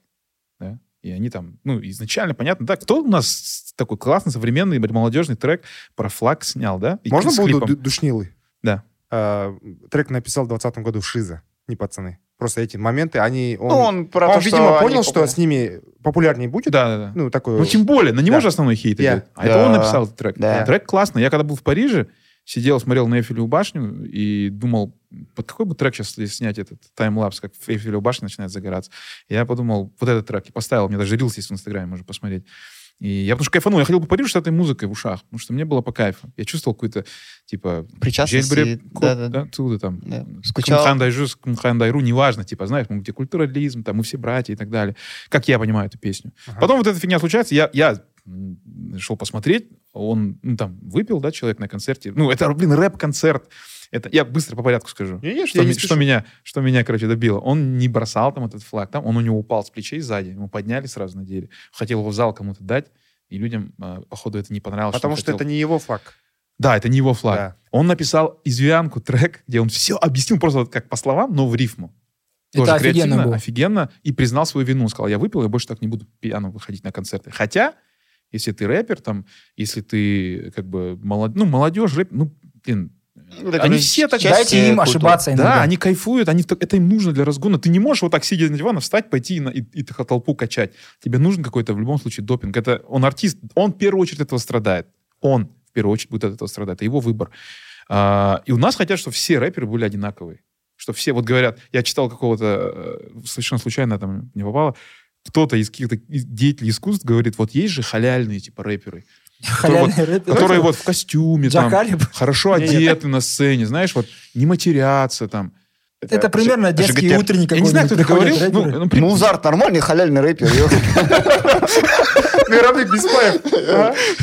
да, и они там, ну, изначально понятно, да, кто у нас такой классный, современный, молодежный трек про флаг снял, да? И Можно с буду клипом. ду- душнилы? Да. А, трек написал в 2020 году Шиза, не пацаны. Просто эти моменты, они... Он, Ну, он про он, то, видимо, что понял, что с ними популярнее будет. Да, да, да. Ну, такой... Ну, тем более, на него Да. же основной хейт Я. идет. А это он Да. написал этот трек. Да. Трек классный. Я когда был в Париже, сидел, смотрел на Эйфелеву башню и думал, под какой бы трек сейчас снять этот таймлапс, как Эйфелева башня начинает загораться. Я подумал, вот этот трек. И поставил, меня даже рилс есть в Инстаграме, можно посмотреть. И я потому что кайфанул. Я ходил по Парижу с этой музыкой в ушах, потому что мне было по кайфу. Я чувствовал какую-то, типа, Причастность. Код, да, да, да, оттуда там. да. Скучал. Кумхан Дайжу, Кумхан Дайру, неважно, типа, знаешь, мы где культурализм, там мы все братья и так далее. Как я понимаю эту песню. Ага. Потом вот эта фигня случается, я, я шел посмотреть, он, ну, там, выпил, да, человек на концерте. Ну, это, блин, рэп-концерт. Это, я быстро по порядку скажу. Не, не, Что, я не что меня, что меня, короче, добило. Он не бросал там этот флаг, там он у него упал с плечей сзади, ему подняли сразу надели. Хотел его в зал кому-то дать, и людям, а, походу, это не понравилось. Потому он что хотел- это не его флаг. Да, это не его флаг. Да. Он написал извианку трек, где он все объяснил просто вот как по словам, но в рифму. Это Тоже офигенно креативно, было. офигенно. И признал свою вину. Сказал, я выпил, я больше так не буду пьяным выходить на концерты. Хотя, если ты рэпер, там, если ты как бы молод... ну, молодежь, рэп, ну, блин, это они все так... Дайте им ошибаться иногда. Да, они кайфуют, они, это им нужно для разгона. Ты не можешь вот так, сидя на диване, встать, пойти и, и, и толпу качать. Тебе нужен какой-то, в любом случае, допинг. Это он артист, он в первую очередь этого страдает. Он в первую очередь будет от этого страдать. Это его выбор. А, и у нас хотят, чтобы все рэперы были одинаковые. Что все, вот говорят, я читал какого-то, э, совершенно случайно там не попало, кто-то из каких-то деятелей искусств говорит, вот есть же халяльные типа рэперы, Халяльный рэп. которые вот в костюме, там, хорошо одеты на сцене, знаешь, вот не матерятся там. Это примерно детский ЖГТ. утренник Я не знаю, кто это говорил. Ну, ну, при- Музарт нормальный халяльный рэпер. ё. Мировик Беспаев.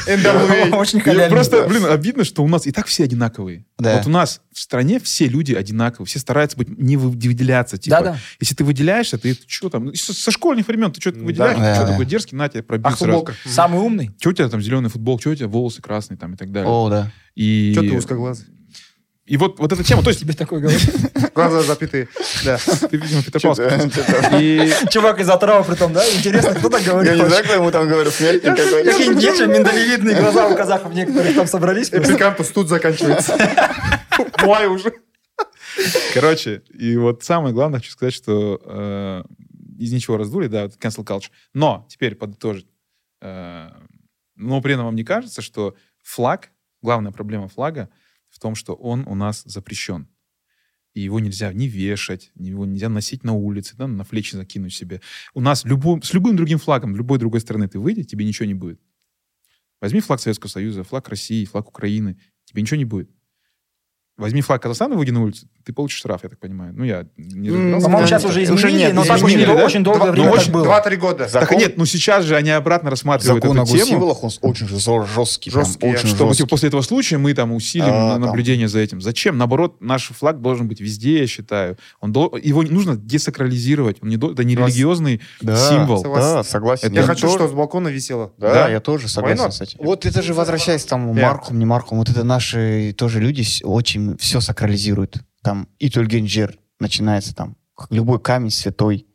NWA. Очень халяльный. Просто, блин, обидно, что у нас и так все одинаковые. Вот у нас в стране все люди одинаковые, все стараются быть, не вы- выделяться. Типа. Если ты выделяешься, ты что там, со, со школьных времен ты что-то выделяешь, что такой дерзкий, на тебе пробил А сразу. Самый умный. Что у тебя там зеленый футбол, что у тебя волосы красные там и так далее. О, да. И, Че ты узкоглазый? И вот, вот эта тема, то есть Тебе такой говорит. Глаза запятые. Да. ты, видимо, Петропавловск. Чё-то- И Чувак из отрава при том, да? Интересно, кто так Я говорит? не вообще? знаю, кто ему там говорил, смертник какой-то. Какие нечем, миндалевидные глаза у казахов некоторых там собрались. Эпикампус тут заканчивается. Май уже. Короче, и вот самое главное, хочу сказать, что э, из ничего раздули, да, cancel culture. Но, теперь подытожить, э, но при этом вам не кажется, что флаг, главная проблема флага в том, что он у нас запрещен. И его нельзя ни вешать, его нельзя носить на улице, да, на плечи закинуть себе. У нас любым, с любым другим флагом, любой другой страны ты выйди, тебе ничего не будет. Возьми флаг Советского Союза, флаг России, флаг Украины, тебе ничего не будет. Возьми флаг Казахстана, выйди на улицу, ты получишь штраф, я так понимаю. Ну, я не разбирался. По-моему, сейчас уже уже изменили, нет, но так изменили, очень, да? очень долгое время очень- так было. Два-три года. За- Так закон- нет, ну сейчас же они обратно рассматривают Закон о эту тему. госсимволах, он очень жё- жесткий. прям, Жесткий, очень Чтобы жесткий. типа, после этого случая мы там усилим А, на- там. наблюдение за этим. Зачем? Наоборот, наш флаг должен быть везде, я считаю. Он дол- Его не нужно десакрализировать. Он не до- Это не религиозный Да, символ. Согласен. Да, согласен. Это Я хочу, тоже- чтобы с балкона висело. Да, Да? я тоже согласен с этим. Вот это же возвращаясь там. Марком, не Марком, вот это наши тоже люди с- все сакрализируют. Там и Тюльгенджер начинается там, любой камень святой,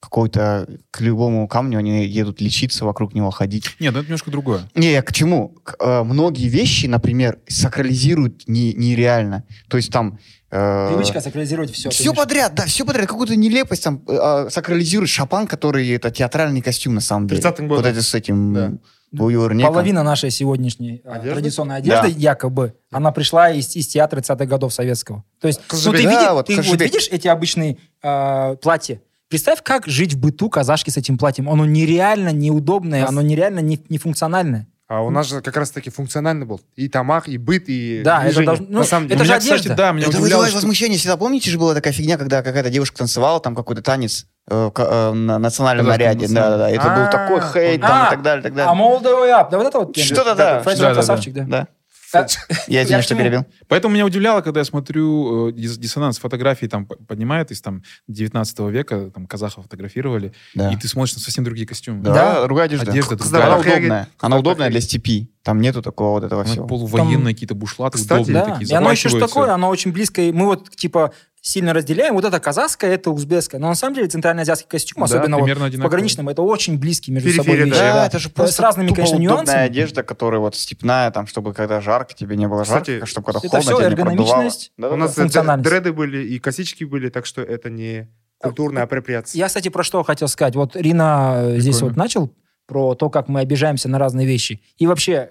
какой-то к любому камню они едут лечиться, вокруг него ходить. Нет, ну это немножко другое. Не, я к чему? К- э, многие вещи, например, сакрализируют не, нереально. То есть там... э, Привычка сакрализировать все. все подряд, да, все подряд. Какую-то нелепость там э, сакрализирует Шапан, который это театральный костюм на самом деле. 30-м годом. Вот это с этим Да. Половина нашей сегодняшней а, Одежды? традиционной одежды, Да. якобы, она пришла из, из театра 30-х годов советского. То есть, ну, ты, Да, види- вот ты вот видишь эти обычные а, платья? Представь, как жить в быту казашки с этим платьем. Оно нереально неудобное, Нас- оно нереально не, нефункциональное. А у нас же как раз-таки функциональный был. И тамах, и быт, и Да, это движение. должно- ну, На самом это У же меня, кстати, одежда. да, меня Это удивляло, вызывает что- возмущение всегда. Помните же была такая фигня, когда какая-то девушка танцевала, там какой-то танец э, э, на национальном Казахском наряде. Да, да, да. Это был А, такой хейт там, а, и так далее, так А далее. молодой ап, да вот это вот. Что-то да. Да, красавчик, да. Да. А, Я извиняюсь, что перебил. Поэтому меня удивляло, когда я смотрю э, дис- диссонанс фотографий, там поднимает из там 19 века, там казахов фотографировали, и ты смотришь на совсем другие костюмы. Да, Да. другая одежда. Одежда другая. Она удобная. Она удобная для степи. Там нету такого вот этого всего. полувоенные какие-то бушлаты, удобные такие, и оно еще что такое, оно очень близкое. Мы вот, типа, сильно разделяем. Вот это казахское, это узбекское. Но на самом деле центральноазиатский костюм, Да, особенно вот в пограничном, это очень близкие между собой Периферия, вещи. да. Да, это же С просто разными, тупо конечно, удобная нюансами. одежда, которая вот степная, там, чтобы когда жарко, тебе не было Кстати, жарко, чтобы когда холодно, тебя не продувало. Да, У нас дреды были, и косички были, так что это не культурная апроприация. Я, кстати, про что хотел сказать. Вот Рина э, здесь Прикольно. вот начал про то, как мы обижаемся на разные вещи. И вообще,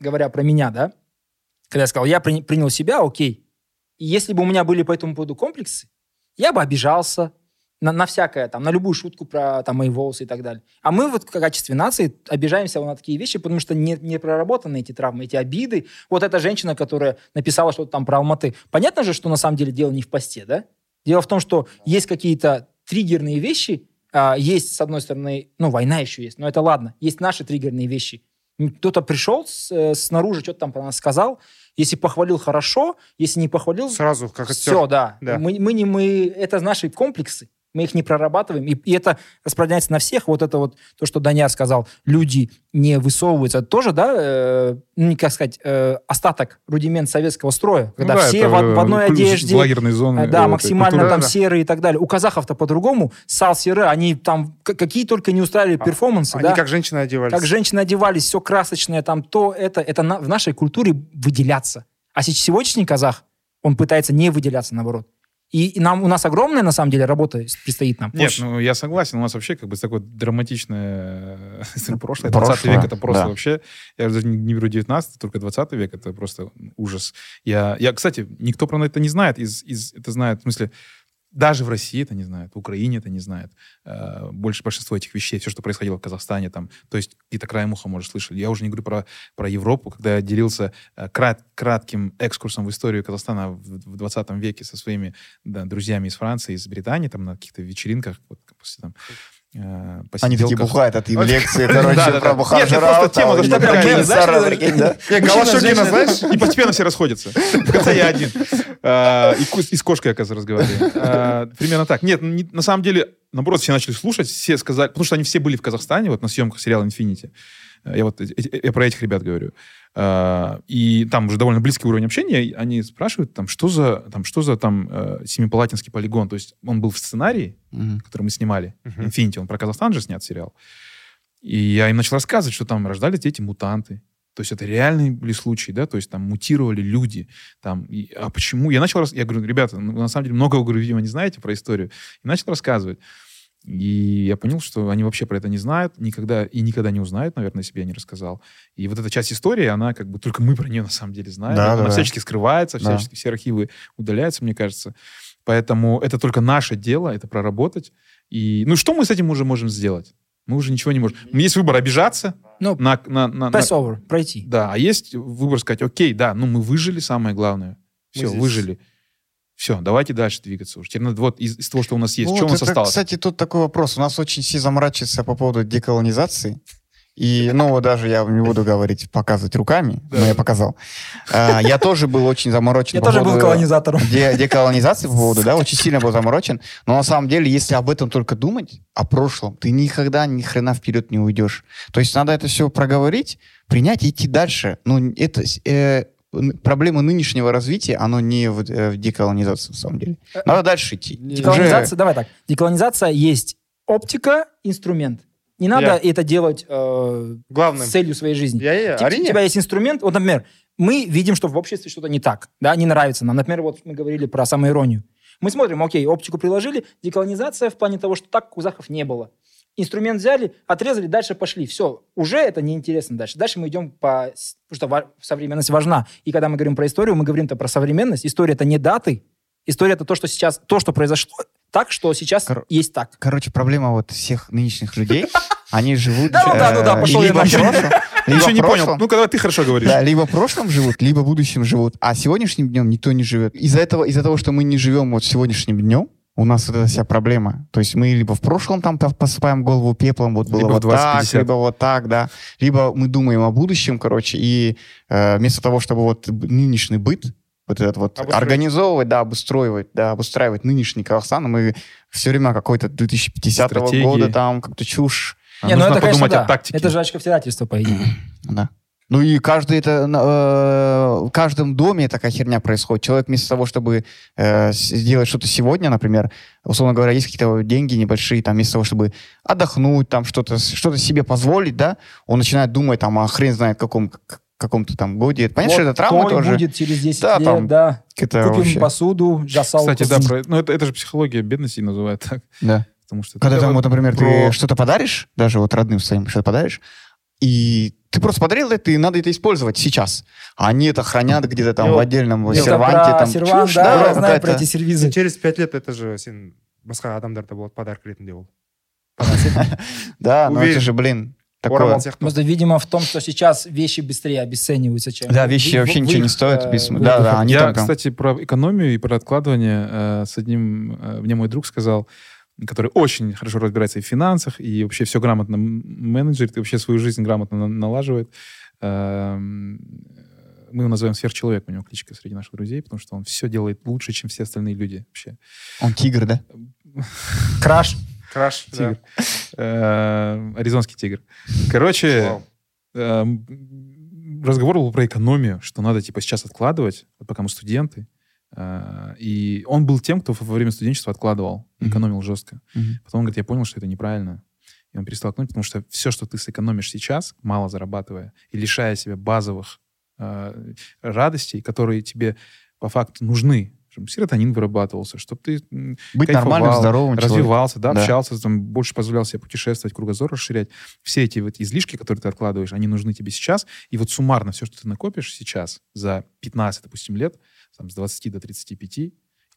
говоря про меня, да, когда я сказал, я при- принял себя, окей. И если бы у меня были по этому поводу комплексы, я бы обижался на, на всякое, там, на любую шутку про там, мои волосы и так далее. А мы вот в качестве нации обижаемся на такие вещи, потому что не, не проработаны эти травмы, эти обиды. Вот эта женщина, которая написала что-то там про Алматы. Понятно же, что на самом деле дело не в посте, да? Дело в том, что есть какие-то триггерные вещи, а, есть, с одной стороны, ну, война еще есть, но это ладно. Есть наши триггерные вещи. Кто-то пришел с- э, снаружи, что-то там про нас сказал. Если похвалил, хорошо. Если не похвалил, Сразу, как все, да. Да. Мы, мы не мы, это наши комплексы. Мы их не прорабатываем. И, и это распространяется на всех. Вот это вот, то, что Даняр сказал, люди не высовываются. Это тоже, да, э, ну, как сказать, э, остаток, рудимент советского строя. Ну Когда да, все в, в одной одежде. Лагерные зоны. Э, Да, максимально культура. там Да, серые и так далее. У казахов-то по-другому. Сал серы, они там какие только не устраивали А, перформансы, Они да. как женщины одевались. Как женщины одевались, все красочное, там то, это. Это на- в нашей культуре выделяться. А сегодняшний казах, он пытается не выделяться, наоборот. И, нам, у нас огромная, на самом деле, работа предстоит нам. Нет, Очень. ну я согласен, у нас вообще как бы такое драматичное э, прошлое. 20 Прошлое, век это просто да. вообще, я даже не не беру 19, только 20 век, это просто ужас. Я, я кстати, никто про это не знает, из, из, это знает, в смысле, даже в России это не знает, в Украине это не знает. Э, Больше большинство этих вещей, все, что происходило в Казахстане, там, то есть какие-то краем уха, может, слышали. Я уже не говорю про, про Европу, когда я делился э, крат, кратким экскурсом в историю Казахстана в, в 20 веке со своими да, друзьями из Франции, из Британии, там на каких-то вечеринках, вот, после там, э, Они такие посиделках. бухают, а ты им лекции, короче, про Бухар Нет, я Жирау, просто тема такая? Не, Галашокина, знаешь? И постепенно все расходятся. В конце я один. А, И с кошкой, оказывается, разговариваю. А, Примерно так. Нет, не- на самом деле, наоборот, все начали слушать, все сказали, потому что они все были в Казахстане, вот на съемках сериала «Инфинити». Я вот эти- эти- я про этих ребят говорю. А, И там уже довольно близкий уровень общения. и Они спрашивают, там, что за там, что за там э, Семипалатинский полигон. То есть он был в сценарии, Мгм. который мы снимали. Мгм. «Инфинити», он про Казахстан же снят сериал. И я им начал рассказывать, что там рождались дети-мутанты. То есть это реальные были случаи, да, то есть там мутировали люди. Там, и- а почему? Я начал, я говорю, ребята, ну, на самом деле много, вы, говорю, видимо, не знаете про историю. И начал рассказывать. И я понял, что они вообще про это не знают, никогда и никогда не узнают, наверное, бы я не рассказал. И вот эта часть истории, она как бы только мы про нее на самом деле знаем. Да, она да, да. всячески скрывается, Да. всячески все архивы удаляются, мне кажется. Поэтому это только наше дело, это проработать. И, ну, что мы с этим уже можем сделать? Мы уже ничего не можем. Есть выбор обижаться Ну, на, на, на- на- pass over, пройти. да, а есть выбор сказать, окей, да, ну мы выжили, самое главное. Все, здесь. выжили. Все, давайте дальше двигаться уже. Теперь надо вот из, из того, что у нас есть, Вот, что у нас это, осталось? Кстати, тут такой вопрос. У нас очень все заморачиваются по поводу деколонизации. И, ну, вот даже я не буду говорить, показывать руками, но я показал. А, Я тоже был очень заморочен Я по тоже был поводу колонизатором. де- деколонизации по поводу, да, очень сильно был заморочен. Но на самом деле, если об этом только думать, о прошлом, ты никогда ни хрена вперед не уйдешь. То есть надо это все проговорить, принять и идти дальше. Ну, это э, проблема нынешнего развития, оно не в, э, в деколонизации, на самом деле. Надо дальше идти. Деколонизация, давай так. Деколонизация есть оптика, инструмент. Не надо Я. это делать э, Главным. с целью своей жизни. Я, я, әрине. у тебя есть инструмент, вот, например, мы видим, что в обществе что-то не так, да, не нравится нам. Например, вот мы говорили про самоиронию. Мы смотрим, окей, оптику приложили, деколонизация в плане того, что так казахов не было. Инструмент взяли, отрезали, дальше пошли. Все, уже это неинтересно дальше. Дальше мы идем по... Потому что современность важна. И когда мы говорим про историю, мы говорим-то про современность. История — это не даты. История — это то, что сейчас... То, что произошло так, что сейчас Кор- есть так. Короче, проблема вот всех нынешних людей, они живут... Да, ну да, ну да, э, пошел я либо в нахер. прошлом, не понял. Ну-ка, давай ты хорошо говоришь. Да, либо в прошлом живут, либо в будущем живут. А сегодняшним днем никто не живет. Из-за этого, из-за того, что мы не живем вот сегодняшним днем, у нас вот эта вся проблема. То есть мы либо в прошлом там посыпаем голову пеплом, вот было Либо вот так, 2050. либо вот так, да. Либо мы думаем о будущем, короче, и э, вместо того, чтобы вот нынешний быт, вот этот вот Обустроить. организовывать, да, обустраивать, да, обустраивать нынешний Казахстан, мы все время какой-то 2050 Стратегии. года там как-то чушь, Не, ну нужно это, конечно, подумать да. о тактике. Это же очковтирательство, по идее. Да. Ну и каждый это, э, в каждом доме такая херня происходит. Человек вместо того, чтобы э, сделать что-то сегодня, например, условно говоря, есть какие-то деньги небольшие, там, вместо того, чтобы отдохнуть, там, что-то что себе позволить, да, он начинает думать там о хрен знает каком, каком-то там годе. Понятно, что Вот это травма той тоже. будет через 10 Да, лет, там да. Это Купим вообще- посуду, жасал. Кстати, да, про- ну это, это же психология бедности называют так. да. Потому что Когда там, вот, например, про- ты что-то подаришь, даже вот родным своим что-то подаришь, и ты просто подарил это, и надо это использовать сейчас. А они это хранят где-то там Ну, в отдельном Это серванте. там, сервант, чушь, да, я знаю про эти сервизы. через пять лет это же сен басқа адамдарда болады подарок ретінде ол Да, но Уверен. это же, блин, такое... Просто, видимо, в том, что сейчас вещи быстрее обесцениваются, чем... Да, вещи вообще ничего не стоят. э, Да, да, они Я, кстати, про экономию и про откладывание э, с одним, э, мне мой друг сказал, который очень хорошо разбирается и в финансах, и вообще все грамотно менеджерит, и вообще свою жизнь грамотно на- налаживает. Эм, Мы его называем сверхчеловек, у него кличка среди наших друзей, потому что он все делает лучше, чем все остальные люди вообще. Он тигр, да? Краш. краш. Тигр. Э, Аризонский тигр. Короче, эм, разговор был про экономию, что надо типа сейчас откладывать, пока мы студенты. Э, И он был тем, кто во время студенчества откладывал, Мгм. экономил жестко. Мгм. Потом он говорит, я понял, что это неправильно. И он перестал экономить, потому что все, что ты сэкономишь сейчас, мало зарабатывая, и лишая себя базовых э, радостей, которые тебе по факту нужны, чтобы серотонин вырабатывался, чтобы ты Быть нормальным, здоровым человеком. развивался, да, Да. общался, там, больше позволял себе путешествовать, кругозор расширять. Все эти вот излишки, которые ты откладываешь, они нужны тебе сейчас. И вот суммарно все, что ты накопишь сейчас за 15, допустим, лет, там, с 20 до 35, или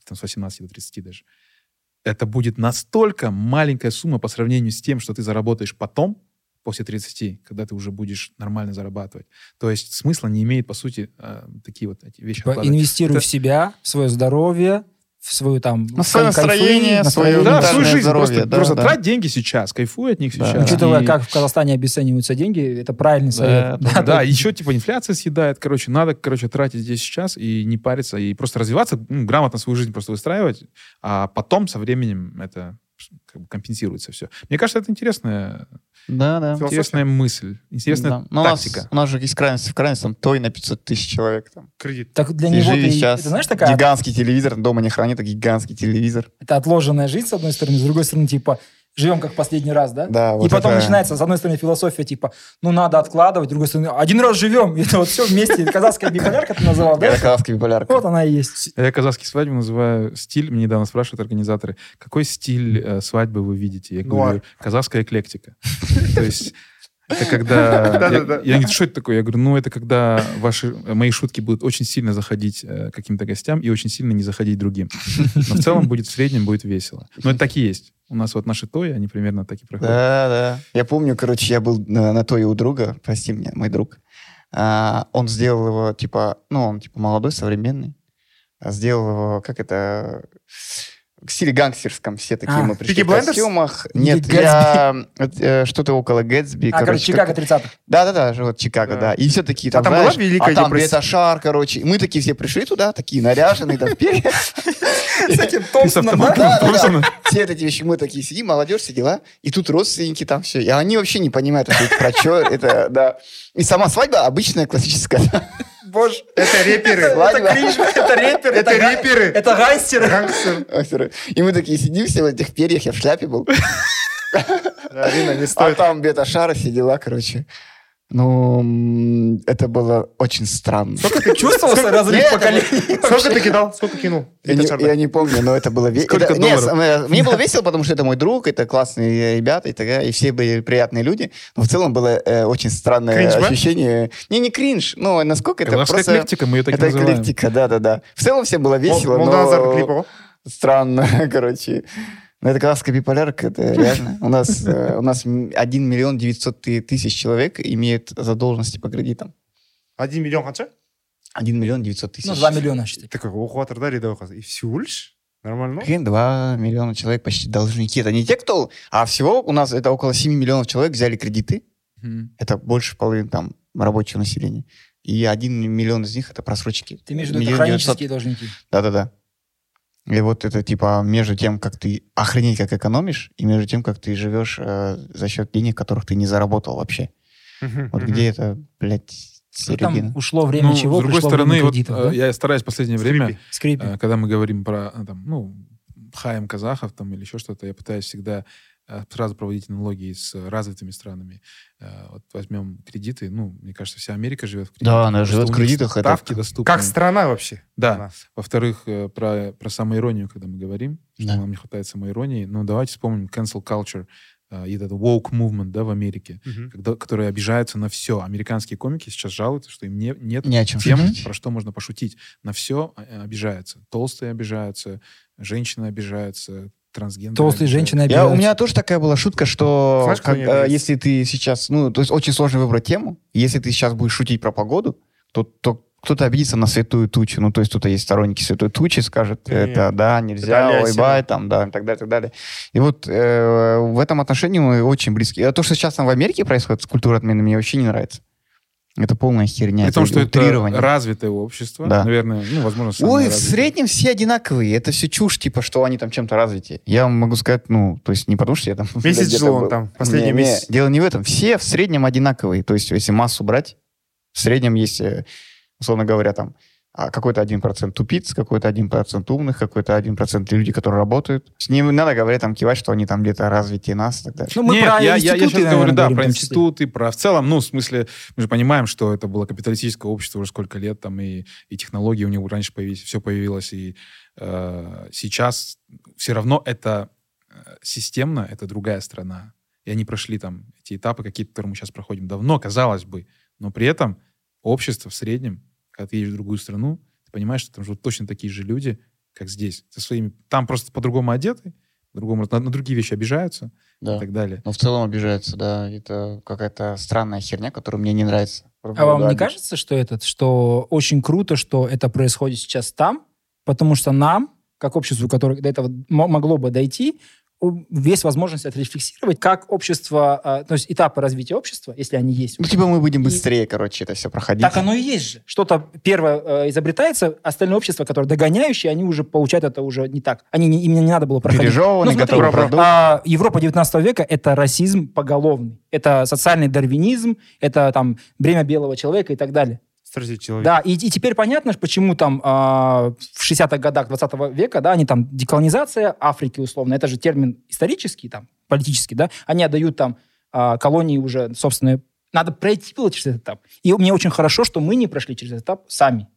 там, с 18 до 30 даже, это будет настолько маленькая сумма по сравнению с тем, что ты заработаешь потом, после 30, когда ты уже будешь нормально зарабатывать. То есть смысла не имеет, по сути, э, такие вот эти вещи. Инвестируй Это- в себя, в свое здоровье, в свою там... На свое настроение, настроение. свое Да, свою жизнь. здоровье, просто да, просто да. трать деньги сейчас, кайфуй от них Да. сейчас. Учитывая, И- как в Казахстане обесцениваются деньги, это правильный совет. Да, Да, еще типа инфляция съедает. Короче, надо, короче, тратить здесь сейчас и не париться, и просто развиваться, ну, грамотно свою жизнь просто выстраивать, а потом со временем это как бы компенсируется все. Мне кажется, это интересная, Да, да. Философия. интересная мысль, интересная Да. Но у нас, тактика. у нас же есть крайность в крайность, там той на 500 тысяч человек. Там. кредит Так для него ты- сейчас. это знаешь такая Гигантский телевизор, дома не хранит, а гигантский телевизор. это отложенная жизнь, с одной стороны, с другой стороны, типа, живем как последний раз, да? Да, и вот потом это- начинается, с одной стороны, философия, типа, ну, надо откладывать, с другой стороны, один раз живем, и это вот все вместе, казахская биполярка ты называл, да? Это казахский биполярка. Вот она и есть. Я казахский свадьбу называю стиль. Мне недавно спрашивают организаторы, какой стиль э, свадьбы вы видите? Я Нуар. говорю, казахская эклектика. То есть это когда... Я я говорю, что это такое? Я говорю, ну это когда ваши, мои шутки будут очень сильно заходить э, каким-то гостям и очень сильно не заходить другим. Но в целом будет в среднем будет весело. Но это так и есть. У нас вот наши тои, они примерно так и проходят. Да, да. Я помню, короче, я был на, на той у друга, прости меня, мой друг. А, он сделал его, типа, ну, он, типа, молодой, современный. сделал его, как это, в стиле гангстерском. Все такие А, мы пришли в костюмах. Нет, я, э, что-то около Гэтсби. А, короче, Чикаго как- 30-х. Да-да-да, вот Чикаго, Да. да. И все такие А там, там была Великая а там депрессия? Беташар, короче. Мы такие все пришли туда, такие наряженные, там, перья. С этим Томпсоном. Все эти вещи, мы такие сидим, молодежь, все дела. И тут родственники там все. И они вообще не понимают, это про что, это, да. И сама свадьба обычная, классическая. Боже. Это рэперы. Это кринж, это рэпер, Это гангстеры. Гангстер. Актеры. И мы такие сидим все в этих перьях, я в шляпе был. Арина, не А стоит. там бета-шара все дела, короче. Ну, это было очень странно. Сколько ты чувствовал разрыв Нет, поколений? Сколько ты кидал? Сколько кинул? Я не, Витя я не помню, но это было весело. Мне было весело, потому что это мой друг, это классные ребята, и, так далее, и все были приятные люди. Но в целом было э, очень странное Кринж, да? ощущение. Не, не кринж, но насколько это просто... эклектика, мы ее так это называем. эклектика, да-да-да. В целом всем было весело, но странно, короче. Но это казахская биполярка, это реально. У нас, э, у нас м- 1 миллион 900 ты- тысяч человек имеют задолженности по кредитам. Один миллион қанша? 1 миллион 900 тысяч. Ну, 2 миллиона, считай. Такой оқып да рядовой қазақ. И всего лишь? Нормально? Прикинь, 2 миллиона человек почти должники. Это не те, кто... А всего у нас это около 7 миллионов человек взяли кредиты. Мгм. Это больше половины там рабочего населения. И 1 миллион из них это просрочки. Ты имеешь в виду это Миллион девятьсот. хронические должники? Да-да-да. И вот это типа между тем, как ты охренеть как экономишь, и между тем, как ты живешь э, за счет денег, которых ты не заработал вообще. Мгм, Вот мгм. где это, блядь, Ну, там середина? ушло время Ну, чего? с другой стороны, время вот, кредитов, э, да? я стараюсь в последнее время, Скрипи. Скрипи. э, когда мы говорим про, э, там, ну, хаем казахов там или еще что-то, я пытаюсь всегда сразу проводить аналогии с развитыми странами. Э, Вот возьмем кредиты, ну, мне кажется, вся Америка живет в кредитах. Да, она живет в кредитах, это Ставки как- доступны. Как страна вообще? Да. Она. Во-вторых, э, про, про самоиронию, когда мы говорим, что Да. нам не хватает самоиронии. Ну, давайте вспомним cancel culture э, и этот woke movement, да, в Америке, Мгм. когда, которые обижаются на все. Американские комики сейчас жалуются, что им не, нет Не о чем тем, шутить. про что можно пошутить. На все обижаются. Толстые обижаются, женщины обижаются, трансгендеры Толстые обижаются. женщины Я, у меня тоже такая была шутка, что Знаешь, как, э, если ты сейчас, ну, то есть очень сложно выбрать тему. Если ты сейчас будешь шутить про погоду, то, то кто-то обидится на святую тучу. Ну, то есть кто-то есть сторонники святой тучи, скажет, Не, это да, нельзя, это ой, бай, там, да, и так далее, и так далее. И вот э, в этом отношении мы очень близки. А то, что сейчас там в Америке происходит с культурой отмены, мне вообще не нравится. Это полная херня. При том, что это утрирование. развитое общество, Да. наверное, ну, возможно, самое Ой, в развитое. среднем все одинаковые. Это все чушь, типа, что они там чем-то развитие. Я вам могу сказать, ну, то есть не потому, что я там... Месяц жил он был. там, последний Не, не, месяц. дело не в этом. Все в среднем одинаковые. То есть если массу брать, в среднем есть, э, условно говоря, там какой-то один процент тупиц, какой-то один процент умных, какой-то один процент люди, которые работают. С ним надо говорить, там, кивать, что они там где-то развитие нас и так далее. Ну, мы Нет, про я, я, я сейчас говорю, да, про институты, про в целом, ну, в смысле, мы же понимаем, что это было капиталистическое общество уже сколько лет, там, и, и технологии у него раньше появились, все появилось, и э, сейчас все равно это э, системно, это другая страна. И они прошли там эти этапы какие-то, которые мы сейчас проходим давно, казалось бы, но при этом общество в среднем, когда ты едешь в другую страну, ты понимаешь, что там живут точно такие же люди, как здесь, со своими, там просто по-другому одеты, по-другому, на, на другие вещи обижаются и так далее. Но в целом обижаются, да. Это какая-то странная херня, которая мне не нравится. А вам не кажется, что этот, что очень круто, что это происходит сейчас там, потому что нам, как обществу, которое до этого мо- могло бы дойти, есть возможность отрефлексировать, как общество, а, то есть этапы развития общества, если они есть. Ну, типа мы будем И- быстрее, короче, это все проходить. Так оно и есть же. Что-то первое э, изобретается, остальное общество, которое догоняющее, они уже получают это уже не так. Они не, им не надо было проходить. Пережеванный, Ну, готовый продукт. а, Европа 19 века — это расизм поголовный. Это социальный дарвинизм, это там бремя белого человека и так далее. Стратегия человека. Да, и, и теперь понятно, почему там а, в 60-х годах 20 века, да, они там деколонизация Африки условно, это же термин исторический, там, политический, да, они отдают там а, колонии уже собственные. Надо пройти было через этот этап. И мне очень хорошо, что мы не прошли через этот этап сами.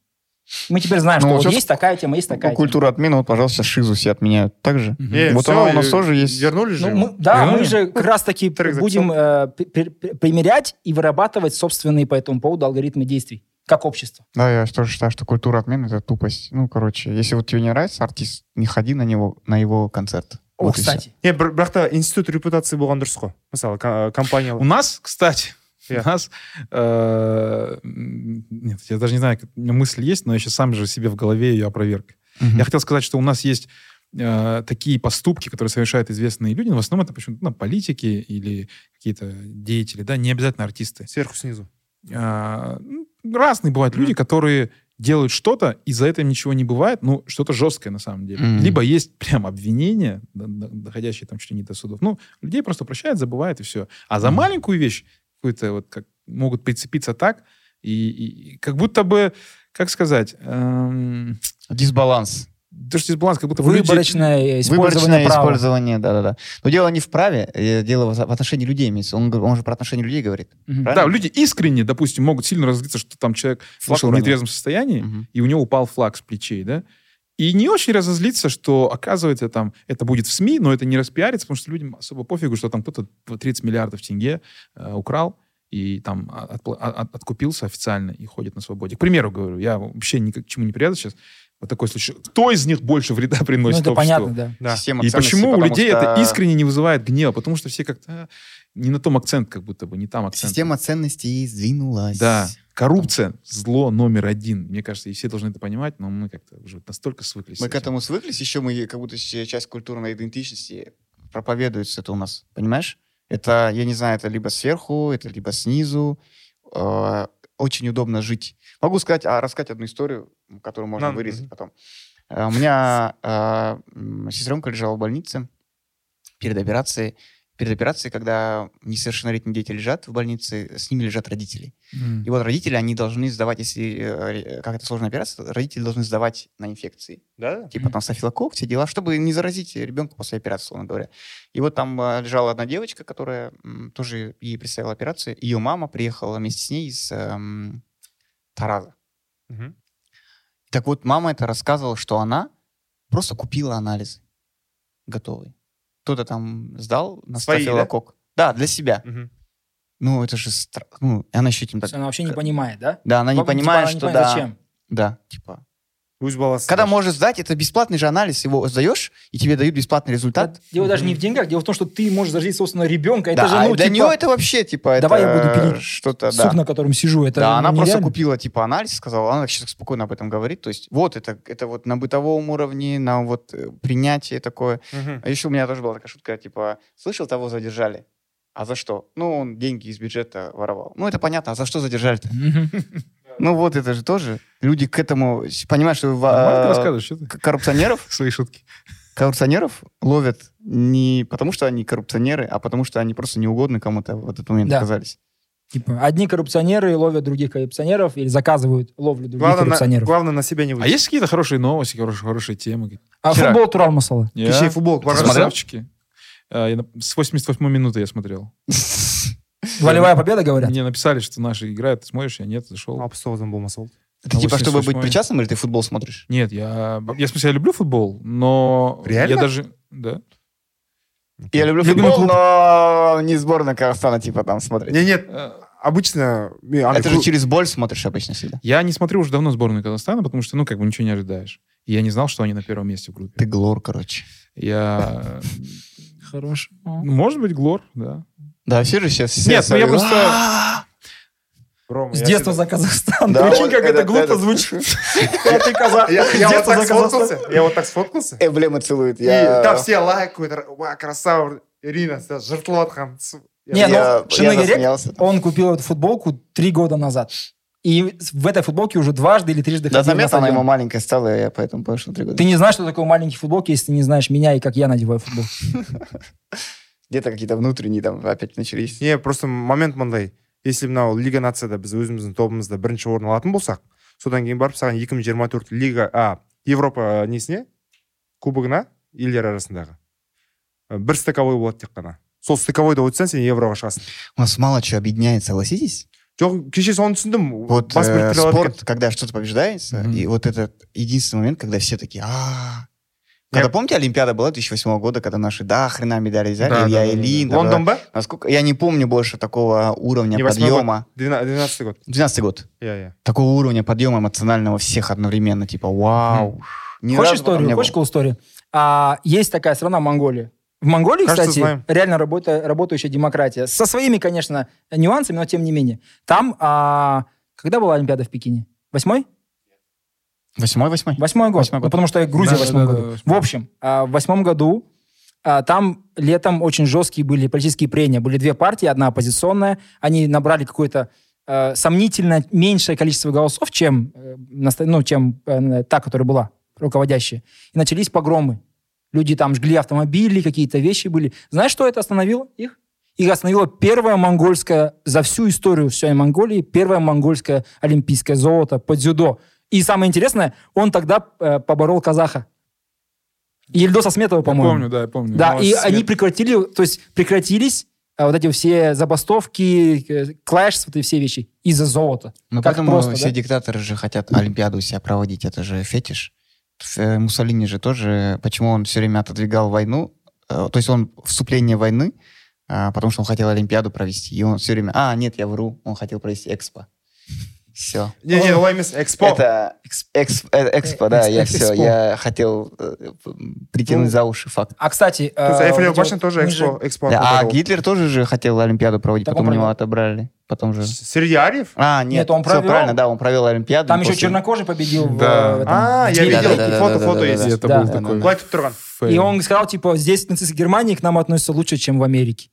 Мы теперь знаем, Ну, что вот сейчас- есть такая тема, есть такая Ну, культура отмены, вот, пожалуйста, шизу все отменяют. Так же? Э, Вот она у нас э, тоже есть. Вернули же Ну, мы- да, Вернули? мы же как раз-таки Трек будем э, при- при- при- примерять и вырабатывать собственные по этому поводу алгоритмы действий, как общество. Да, я тоже считаю, что культура отмены — это тупость. Ну, короче, если вот тебе не нравится артист, не ходи на него, на его концерт. О, Вот кстати. не бір- бірақ та институт репутации болған дұрыс қой мысалы компания У нас, кстати. У нас... э, Нет, я даже не знаю, мысль есть, но я сейчас сам же себе в голове ее опроверг. Я хотел сказать, что у нас есть э, такие поступки, которые совершают известные люди, но в основном это почему-то ну, политики или какие-то деятели, да, не обязательно артисты. Сверху снизу. А, ну, разные бывают люди, которые делают что-то, и за это ничего не бывает, ну, что-то жесткое на самом деле. Мгм. Либо есть прям обвинения, доходящие там чуть ли не до судов. Ну, людей просто прощают, забывают, и все. А за Мгм. маленькую вещь какую-то вот как могут прицепиться так, и, и- и как будто бы, как сказать, эм, Дисбаланс. Что дисбаланс, как будто бы люди- Выборочное использование Выборочное права. использование, да-да-да. Но дело не в праве, э, дело в отношении людей имеется. Он, он же про отношения людей говорит. Правильно? Да, люди искренне, допустим, могут сильно разозлиться, что там человек Флаг вышел в нетрезвом состоянии, Мгм. и у него упал флаг с плечей, да? И не очень разозлиться, что, оказывается, там это будет в СМИ, но это не распиарится, потому что людям особо пофигу, что там кто-то 30 миллиардов тенге э, украл и там отпла- а- от- откупился официально и ходит на свободе. К примеру, говорю, я вообще ни к чему не привязан сейчас. Вот такой случай. Кто из них больше вреда Ну, приносит это обществу? понятно, да. Да. Система И почему у людей что это искренне не вызывает гнева? Потому что все как-то а, не на том акцент, как будто бы, не там акцент. Система ценностей сдвинулась. Да, коррупция зло номер один. Мне кажется, и все должны это понимать, но мы как-то уже настолько свыклись. Мы к этому свыклись, еще мы как будто часть культурной идентичности проповедуется это у нас, понимаешь? Это, я не знаю, это либо сверху, это либо снизу. Э, Очень удобно жить. Могу сказать, а, рассказать одну историю, которую можно На, вырезать мгм. потом. Э, У меня э, м, сестренка лежала в больнице перед операцией. Перед операцией, когда несовершеннолетние дети лежат в больнице, с ними лежат родители. М. И вот родители, они должны сдавать, если э, ре- как это сложная операция, родители должны сдавать на инфекции. Да? Типа там стафилококк, все дела, чтобы не заразить ребенка после операции, условно говоря. И вот там э, лежала одна девочка, которая тоже ей представила операцию. Ее мама приехала вместе с ней из эм, Тараза. Мгм. Так вот, мама это рассказывала, что она просто купила анализы готовые. Кто-то там сдал на Свои, да? стафилококк. Да? для себя. Мгм. Ну, это же... стра- Ну, она еще этим так... она вообще не понимает, да? Да, она не Типа, понимает, она не что понимает, да. Зачем? Да, типа... Өз баласы. Когда даже. можешь сдать, это бесплатный же анализ, его сдаешь, и тебе дают бесплатный результат. Дело даже не в деньгах, дело в том, что ты можешь заразить, собственно, ребенка. Это да, же, а ну, для типа, нее это вообще, типа, Давай это я буду пилить что-то, сук, да. на котором сижу. Это да, она просто нереально. купила, типа, анализ, сказала, она сейчас спокойно об этом говорит. То есть, вот это, это вот на бытовом уровне, на вот э, принятие такое. Мгм. А еще у меня тоже была такая шутка, типа, слышал, того задержали. А за что? Ну, он деньги из бюджета воровал. Ну, это понятно, а за что задержали-то? Ну, вот это же тоже. Люди к этому, понимаешь, что Нормально ты а, рассказываешь, что ты? коррупционеров Свои шутки. коррупционеров ловят не потому, что они коррупционеры, а потому, что они просто неугодны кому-то в этот момент Да. оказались. Типа, одни коррупционеры ловят других коррупционеров или заказывают ловлю других Главное, на, коррупционеров. главное на себя не А выйти. есть какие-то хорошие новости, хорошие, хорошие темы? А Вчера. футбол Турал Масала. Я- Кеше футбол? Красавчики. А, я на- С 88 минуты я смотрел. Волевая победа, говорят? Мне написали, что наши играют, ты смотришь, я нет, зашел. тоғыздан болмаса болды Это типа, чтобы быть 88-й. причастным, или ты футбол смотришь? Нет, я, я в смысле, я люблю футбол, но Реально? я даже, да. Я люблю Любимый футбол, клуб. но не сборная Казахстана, типа, там смотреть. не нет Э, обычно андай Это же через боль смотришь обычно всегда. Я не смотрю уже давно сборную Казахстана, потому что, ну, как бы ничего не ожидаешь. И я не знал, что они на первом месте в группе. Ты глор, короче. Я... Хорош. ну, Может быть, Глор, да. Да, все же сейчас... Нет, ну я просто- «А-а-а!» Рома, С детства всегда- за Казахстан. Да, Прикинь, вот как это глупо звучит. А ты казах. Я, вот так сфоткался, я вот так сфоткался. Целует. Там все лайк какой-то, ва, красава, Ирина. Су- Не, ну, засмеялся. Он купил эту футболку три года назад. И в этой футболке уже дважды или трижды Да, ходил на заметно, она стадион. ему маленькая стала, и я поэтому понял, что три года. Ты не знаешь, что такое маленькие футболки, если ты не знаешь меня и как я надеваю футбол. Где-то какие-то внутренние там опять начались. не просто момент мындай если мынау лига нацияда біз өзіміздің тобымызда бірінші орын алатын болсақ содан кейін барып саған 2024 лига а европа несіне кубогына елдер арасындағы э, бір стыковой болады тек қана сол стыковойда өтсең сен евроға шығасың У нас мало чего объединяет, согласитесь? жоқ кеше соны түсіндім Вот бас э, біріктіре алады екен. спорт, когда что-то побеждается, Мгм. и вот этот единственный момент, когда все такие, а Когда, Я- помните, Олимпиада была 2008 года, когда наши, да, хрена медали взяли, Да, Илья да, да, да. Ильин. да, лондон ба да. Насколько, я не помню больше такого уровня Не восьмой подъема. 12 год 12 год. иә иә Такого уровня подъема эмоционального всех одновременно. Типа, вау. Ни Хочешь разу потом историю? не Хочешь было. cool историю? А, есть такая страна Монголия. В Монголии, Кажется, кстати, знаем. реально работа, работающая демократия. Со своими, конечно, нюансами, но тем не менее. Там, а, когда была Олимпиада в Пекине? Восьмой? Восьмой, восьмой. Восьмой год. Восьмой Ну, год. потому что Грузия в Да, восьмом да, да, году. восьмой. В общем, а, в восьмом году а, там летом очень жесткие были политические прения. Были две партии, одна оппозиционная. Они набрали какое-то э, сомнительно меньшее количество голосов, чем, э, ну, чем э, та, которая была руководящая. И начались погромы. Люди там жгли автомобили, какие-то вещи были. Знаешь, что это остановило их? Их остановила первая монгольская, за всю историю всей Монголии, первая монгольская олимпийское золото по дзюдо. И самое интересное, он тогда э, поборол казаха. Ельдоса Сметова, Я по-моему. помню, да, я помню. Да, Но и смерть- они прекратили, то есть прекратились а, вот эти все забастовки, э, клэш, вот эти все вещи из-за золота. Ну, Как поэтому просто, все да? диктаторы же хотят Олимпиаду у себя проводить. Это же фетиш. Э, Муссолини же тоже, почему он все время отодвигал войну, э, то есть он вступление войны, а, потому что он хотел Олимпиаду провести. И он все время, а, нет, я вру, он хотел провести экспо. Все. не не олай емес экспо Это экс- э, экспо, да, я все, экспо. я хотел э, притянуть Ну, за уши факт. А, кстати... То есть э, Эйфелева башня тоже экспо экспо Да, а. Гитлер тоже же хотел Олимпиаду проводить, Так потом у него отобрали. Потом же... среди ариев А, нет, Нет, он провел. правильно, да, он провел Олимпиаду. Там еще чернокожий победил в, Да. э, в этом, А, я видел, Да, да, фото да, фото да, есть И это был такой... fail. И он сказал, типа, здесь нацисты Германии к нам относятся лучше, чем в Америке.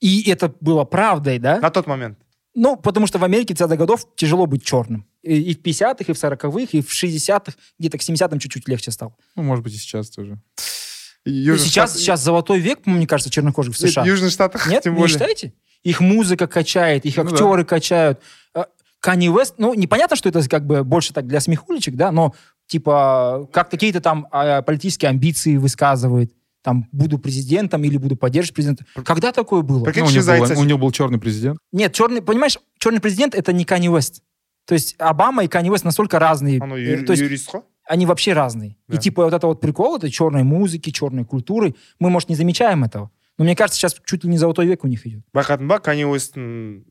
И это было правдой, да? на тот момент Ну, потому что в Америке 30-х годов тяжело быть черным. И, и в 50-х, и в 40-х, и в 60-х, где-то к 70-м чуть-чуть легче стало. Ну, может быть, и сейчас тоже. И Южный сейчас, Штат- сейчас золотой век, мне кажется, чернокожих в США. в Южных Штатах Нет, тем не более считаете? Их музыка качает, их Ну да. актеры качают. Канни Вест, ну, непонятно, что это как бы больше так для смехулечек, да, но типа как какие-то там а, политические амбиции высказывает, там, буду президентом или буду поддерживать президента. Когда такое было? Прикинь, Ну, у, него зайца- был, у него был черный президент. Нет, черный, понимаешь, черный президент это не Канни Вест. То есть Обама и Канни Вест настолько разные. анау э, юр- то есть юрист қой они вообще разные. Да. И типа вот это вот прикол, это черной музыки, черной культуры, мы, может, не замечаем этого. Но мне кажется, сейчас чуть ли не золотой век у них идет. байқадың ба кани уэсттің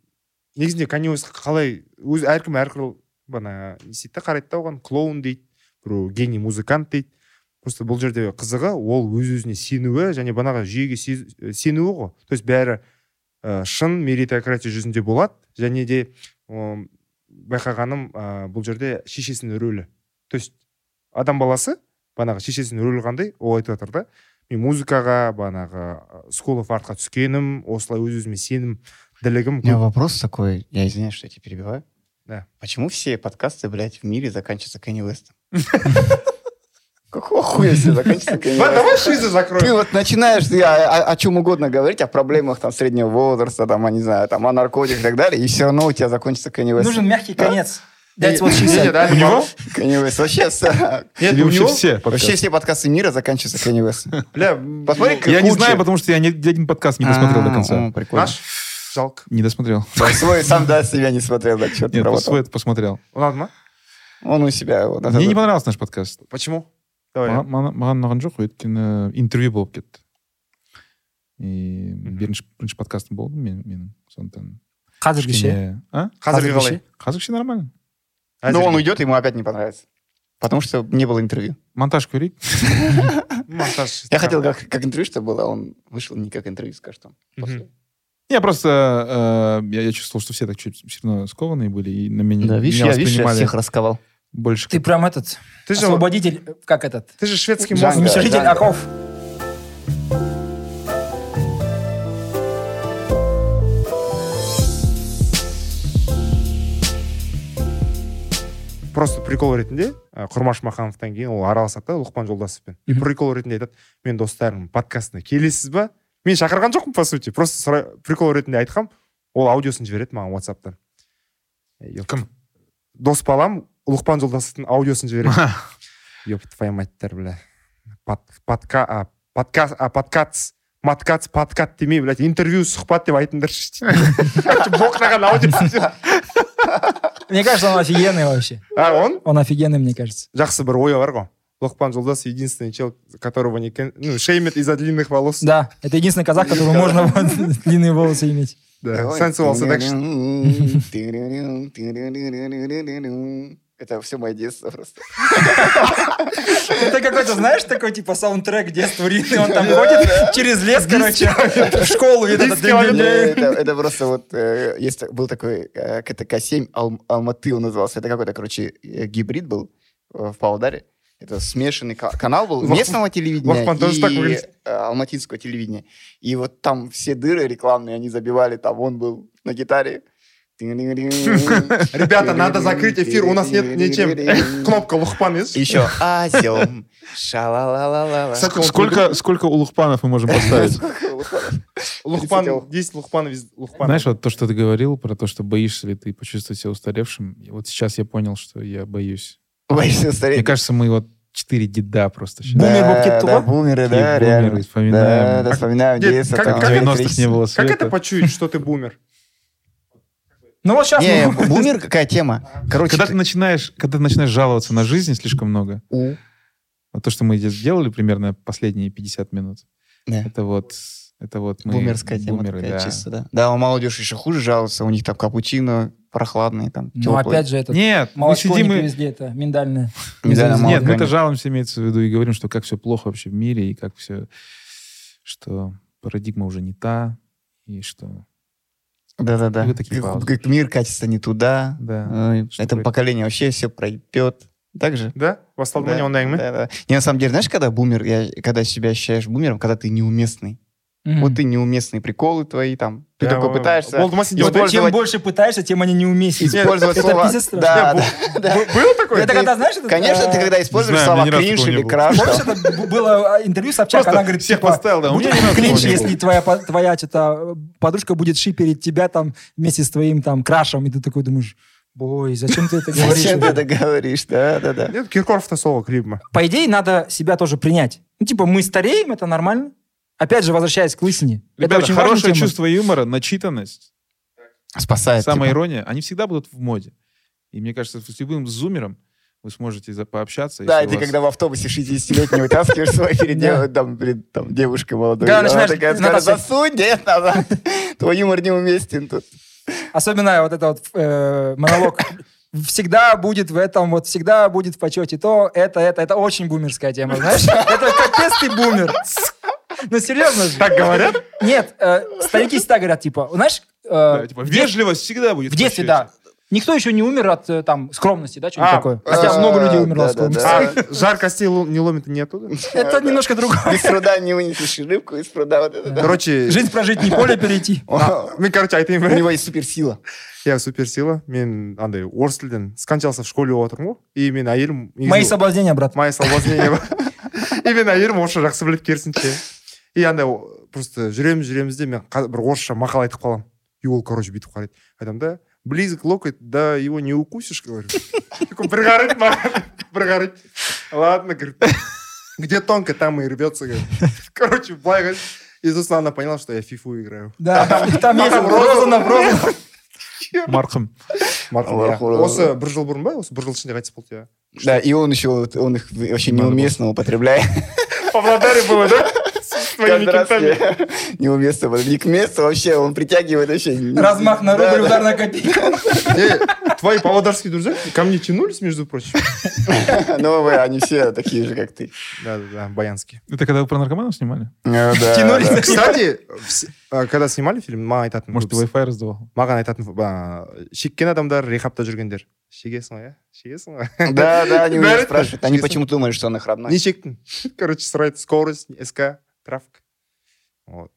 негізінде кани уэст қалай өз әркім әрқилы бана не істейді да қарайды да оған клоун дейді біреу гений музыкант дейді просто бұл жерде қызығы ол өз өзіне сенуі және банағы жүйеге се- сенуі ғой то есть бәрі ә, шын меритократия жүзінде болады және де м, байқағаным ә, бұл жерде шешесінің рөлі то есть адам баласы банағы шешесінің рөлі қандай ол айтып жатыр да мен музыкаға банағы school of артқа түскенім осылай өз өзіме сенімділігім У меня вопрос такой, я извиняюсь, что я тебя перебиваю. Да. Почему все подкасты, блядь, в мире заканчиваются Кенни Уэстом? Какого хуя все заканчивается давай шизы Ты закроем вот начинаешь ты о, о- о чем угодно говорить, о проблемах там среднего возраста, там, я не знаю, там, о наркотиках и так далее, и все равно у тебя закончится Уэст. Нужен мягкий конец. That's what she said. да, У него? Вообще, с- нет у него все вообще подкасты? все подкасты мира заканчиваются Кенни Уэстом. бля Посмотри, Я не знаю, потому что я ни один подкаст не досмотрел до А, конца. Прикольно. наш жалко Не досмотрел. Свой сам, да, себя не смотрел, да, черт Нет, свой посмотрел. ма Он у себя. вот, Мне не понравился наш подкаст. почему давай Маған- маған маған ұнаған жоқ өйткені интервью болып кетті и бірінші бірінші подкастым болды мен менің сондықтан Қазіргіше. кішкене- а қазіргі қалай қазірше нормально Но Ну, он Әзірге. уйдет, ему опять не понравится. Потому что не было интервью. монтаж көрейік монтаж Я хотел как, как интервью, чтобы было, а он вышел не как интервью, скажет он. Мгм. После. я просто э, я, я чувствовал что все так чуть все равно скованные были и на меня, Да, видишь, меня я, видишь, я воспринимали всех расковал. больше Ты как- прям этот, ты же освободитель, э, как этот, ты же шведский Джанго. мозг Да, уничтожитель Джанго. оков. просто прикол ретінде ә, құрмаш махановтан кейін ол араласады да лұқпан жолдасовпен и Мгм. прикол ретінде айтады мен достарым подкастына келесіз ба мен шақырған жоқпын по сути просто сұра- прикол ретінде айтқам ол аудиосын жібереді маған ватсаптан кім дос балам лұқпан жолдасовтың аудиосын жібереді ёб твою мать бля Под- подка а, подкаст а подкаст маткац подкат демей блядь интервью сұхбат деп айтыңдаршы боқтаған аудиосын жібереді. Мне кажется, он офигенный вообще. а он Он офигенный, мне кажется. жақсы бір ойы бар ғой лұқпан жолдас единственный чел которого не ну, шеймит из-за длинных волос Да, это единственный казах, которому можно длинные волосы иметь. Да, sensual seduction. Это все мое детство просто. Это какой-то, знаешь, такой типа саундтрек детства Рины, он там ходит через лес, короче, в школу. и это- просто вот, э, есть, был такой э, КТК-7 Ал- Алматы он назывался. Это какой-то, короче, э, гибрид был э, в Павлодаре. Это смешанный ка- канал был местного телевидения и э, алматинского телевидения. И вот там все дыры рекламные, они забивали, там он был на гитаре. Ребята, надо закрыть эфир, у нас нет ничем. Кнопка Лухпан есть? Еще Азиом. Шалалалала. Сколько, сколько улухпанов мы можем поставить? Лухпан, Десять 10 Лухпанов из Лухпана. Знаешь, вот то, что ты говорил про то, что боишься ли ты почувствовать себя устаревшим, и вот сейчас я понял, что я боюсь. Боишься стареть? Мне кажется, мы вот четыре деда просто сейчас. Бумер Да, Бобкет да, бумеры, да, реально. вспоминаем. Да, да, вспоминаем как- там, как В это 90-х не было Как света. это почуять, что ты бумер? Ну вот сейчас... Не, мы- бумер какая тема? Короче, Когда ты начинаешь, когда ты начинаешь жаловаться на жизнь слишком много, У. вот то, что мы здесь делали примерно последние 50 минут, Да. это вот, это вот мы... Бумерская тема бумеры, такая да. чисто, да. Да, у молодежи еще хуже жалуются, у них там капучино прохладный, там, Ну опять же, это Нет, мы сидим не и... везде, это миндальное. Нет, молоко мы это нет. жалуемся, имеется в виду, и говорим, что как все плохо вообще в мире, и как все, что парадигма уже не та, и что... Да-да-да. Такие паузы. мир катится не туда. Да. Что Это поколение вообще все пройдет. Так же? Да? Ондай ма? да, да. Не, на самом деле, знаешь, когда бумер, я, когда себя ощущаешь бумером, когда ты неуместный. Мгм. Вот ты неуместные приколы твои там. Ты Я, такой э, пытаешься И вот делать. чем использовать- больше пытаешься, тем они неуместнее. использовать Это слова. пиздец страшно. Да, Было такое? Это когда, знаешь, Конечно, э, ты когда используешь слова кринж или краш, Помнишь, это было э, интервью Собчак, Просто она говорит, всех типа, поставил, да, такого не если твоя, что-то, подружка будет шиперить тебя там вместе с твоим там крашем, и ты такой думаешь, бой, зачем ты это говоришь? Зачем ты это говоришь? Да, да, да. Нет, Киркоров-то соло клипма. По идее, надо себя тоже принять. Ну, типа, мы стареем, это нормально. Опять же, возвращаясь к лысине. это Ребята, очень важная хорошее тема. чувство юмора, начитанность, Спасает. самая типа. ирония, они всегда будут в моде. И мне кажется, с любым зумером вы сможете за- пообщаться. Да, и ты вас- когда в автобусе 60-летний вытаскиваешь свой перед Да. там, перед там, девушкой молодой. Когда она начинаешь такая скажет, засунь, нет, назад. Твой юмор неуместен тут. Особенно вот это вот э, монолог. Всегда будет в этом, вот всегда будет в почете то, это, это, это очень бумерская тема, знаешь? Это капец ты бумер. Ну, серьезно же. Так говорят? Нет, э, старики всегда говорят, типа, знаешь, э, Да, типа, в дет- вежливость всегда будет. в детстве, почете. да. Никто еще не умер от э, там скромности, да, что-нибудь А, такое. Хотя а, много людей умерло от да, да, скромности. да. А жар костей лу- не ломит не оттуда? Это немножко другое. Без труда не вынесешь рыбку, из пруда вот это. да. Короче, Жизнь прожить, не поле перейти. О, мен, короче, айтайын У ба него есть суперсила. иә суперсила мен андай орыс тілден скончался в школе болып отырмын ғой и мен әйелім негізі- Мои соблазнения, брат. мои соблазнения ба и мен әйелім орысша жақсы біледі керісінше и андай о- просто жүреміз жүреміз де мен қа- бір орысша мақал айтып қаламын и ол короче бүйтіп қарайды айтамын да близок локоть да его не укусишь говорю такой бір қарайды маған бір қарайды ладно говорит где тонко там и рвется говорит короче былай қарайды и сосын она поняла что я фифу играю Да, там есть там Розанов, Розанов. Марқұм. марқұм Аллах иә ура. осы бір жыл бұрын ба осы бір жыл ішінде қайтыс болды иә Да, и он еще, вот, он их вообще Надо неуместно употребляет. в Павлодаре было да с твоими Каждый раз кентами я- неуместно, вот, не к месту вообще, он притягивает вообще. Размах на Да, рубль, да. удар на копейку. Не, твои павлодарские друзья ко мне тянулись, между прочим. Ну, вы, они все такие же, как ты. Да, да, да, баянские. Это когда вы про наркоманов снимали? Ну, да, Тянулись. да. Кстати, вс- а, когда снимали фильм, маған айтатын Может, ты көбісі- Wi-Fi раздавал? маған айтатын а, шеккен адамдар рехабта жүргендер шегесің ғой иә шегесің ғой Да, да, они у Бәрі них спрашивают. Они честно. почему-то думают, что он их родной. не шектің короче сұрайды скорость ск трафик вот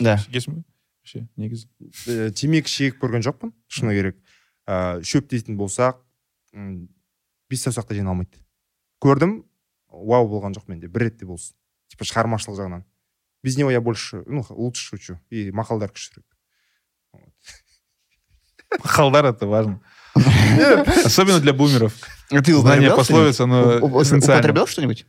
Да. Шегесің бе? Вообще, негізі. Э, темекі шегіп көрген жоқпын шыны керек ә, шөп дейтін болсақ м, бес саусақты жеңе алмайды көрдім вау болған жоқ менде бір ретте болсын типа шығармашылық жағынан без него я больше ну лучше шучу и мақалдар күштірек Халдар это важно. Особенно для бумеров. А ты Знание пословиц, оно эссенциально. Употреблял что-нибудь?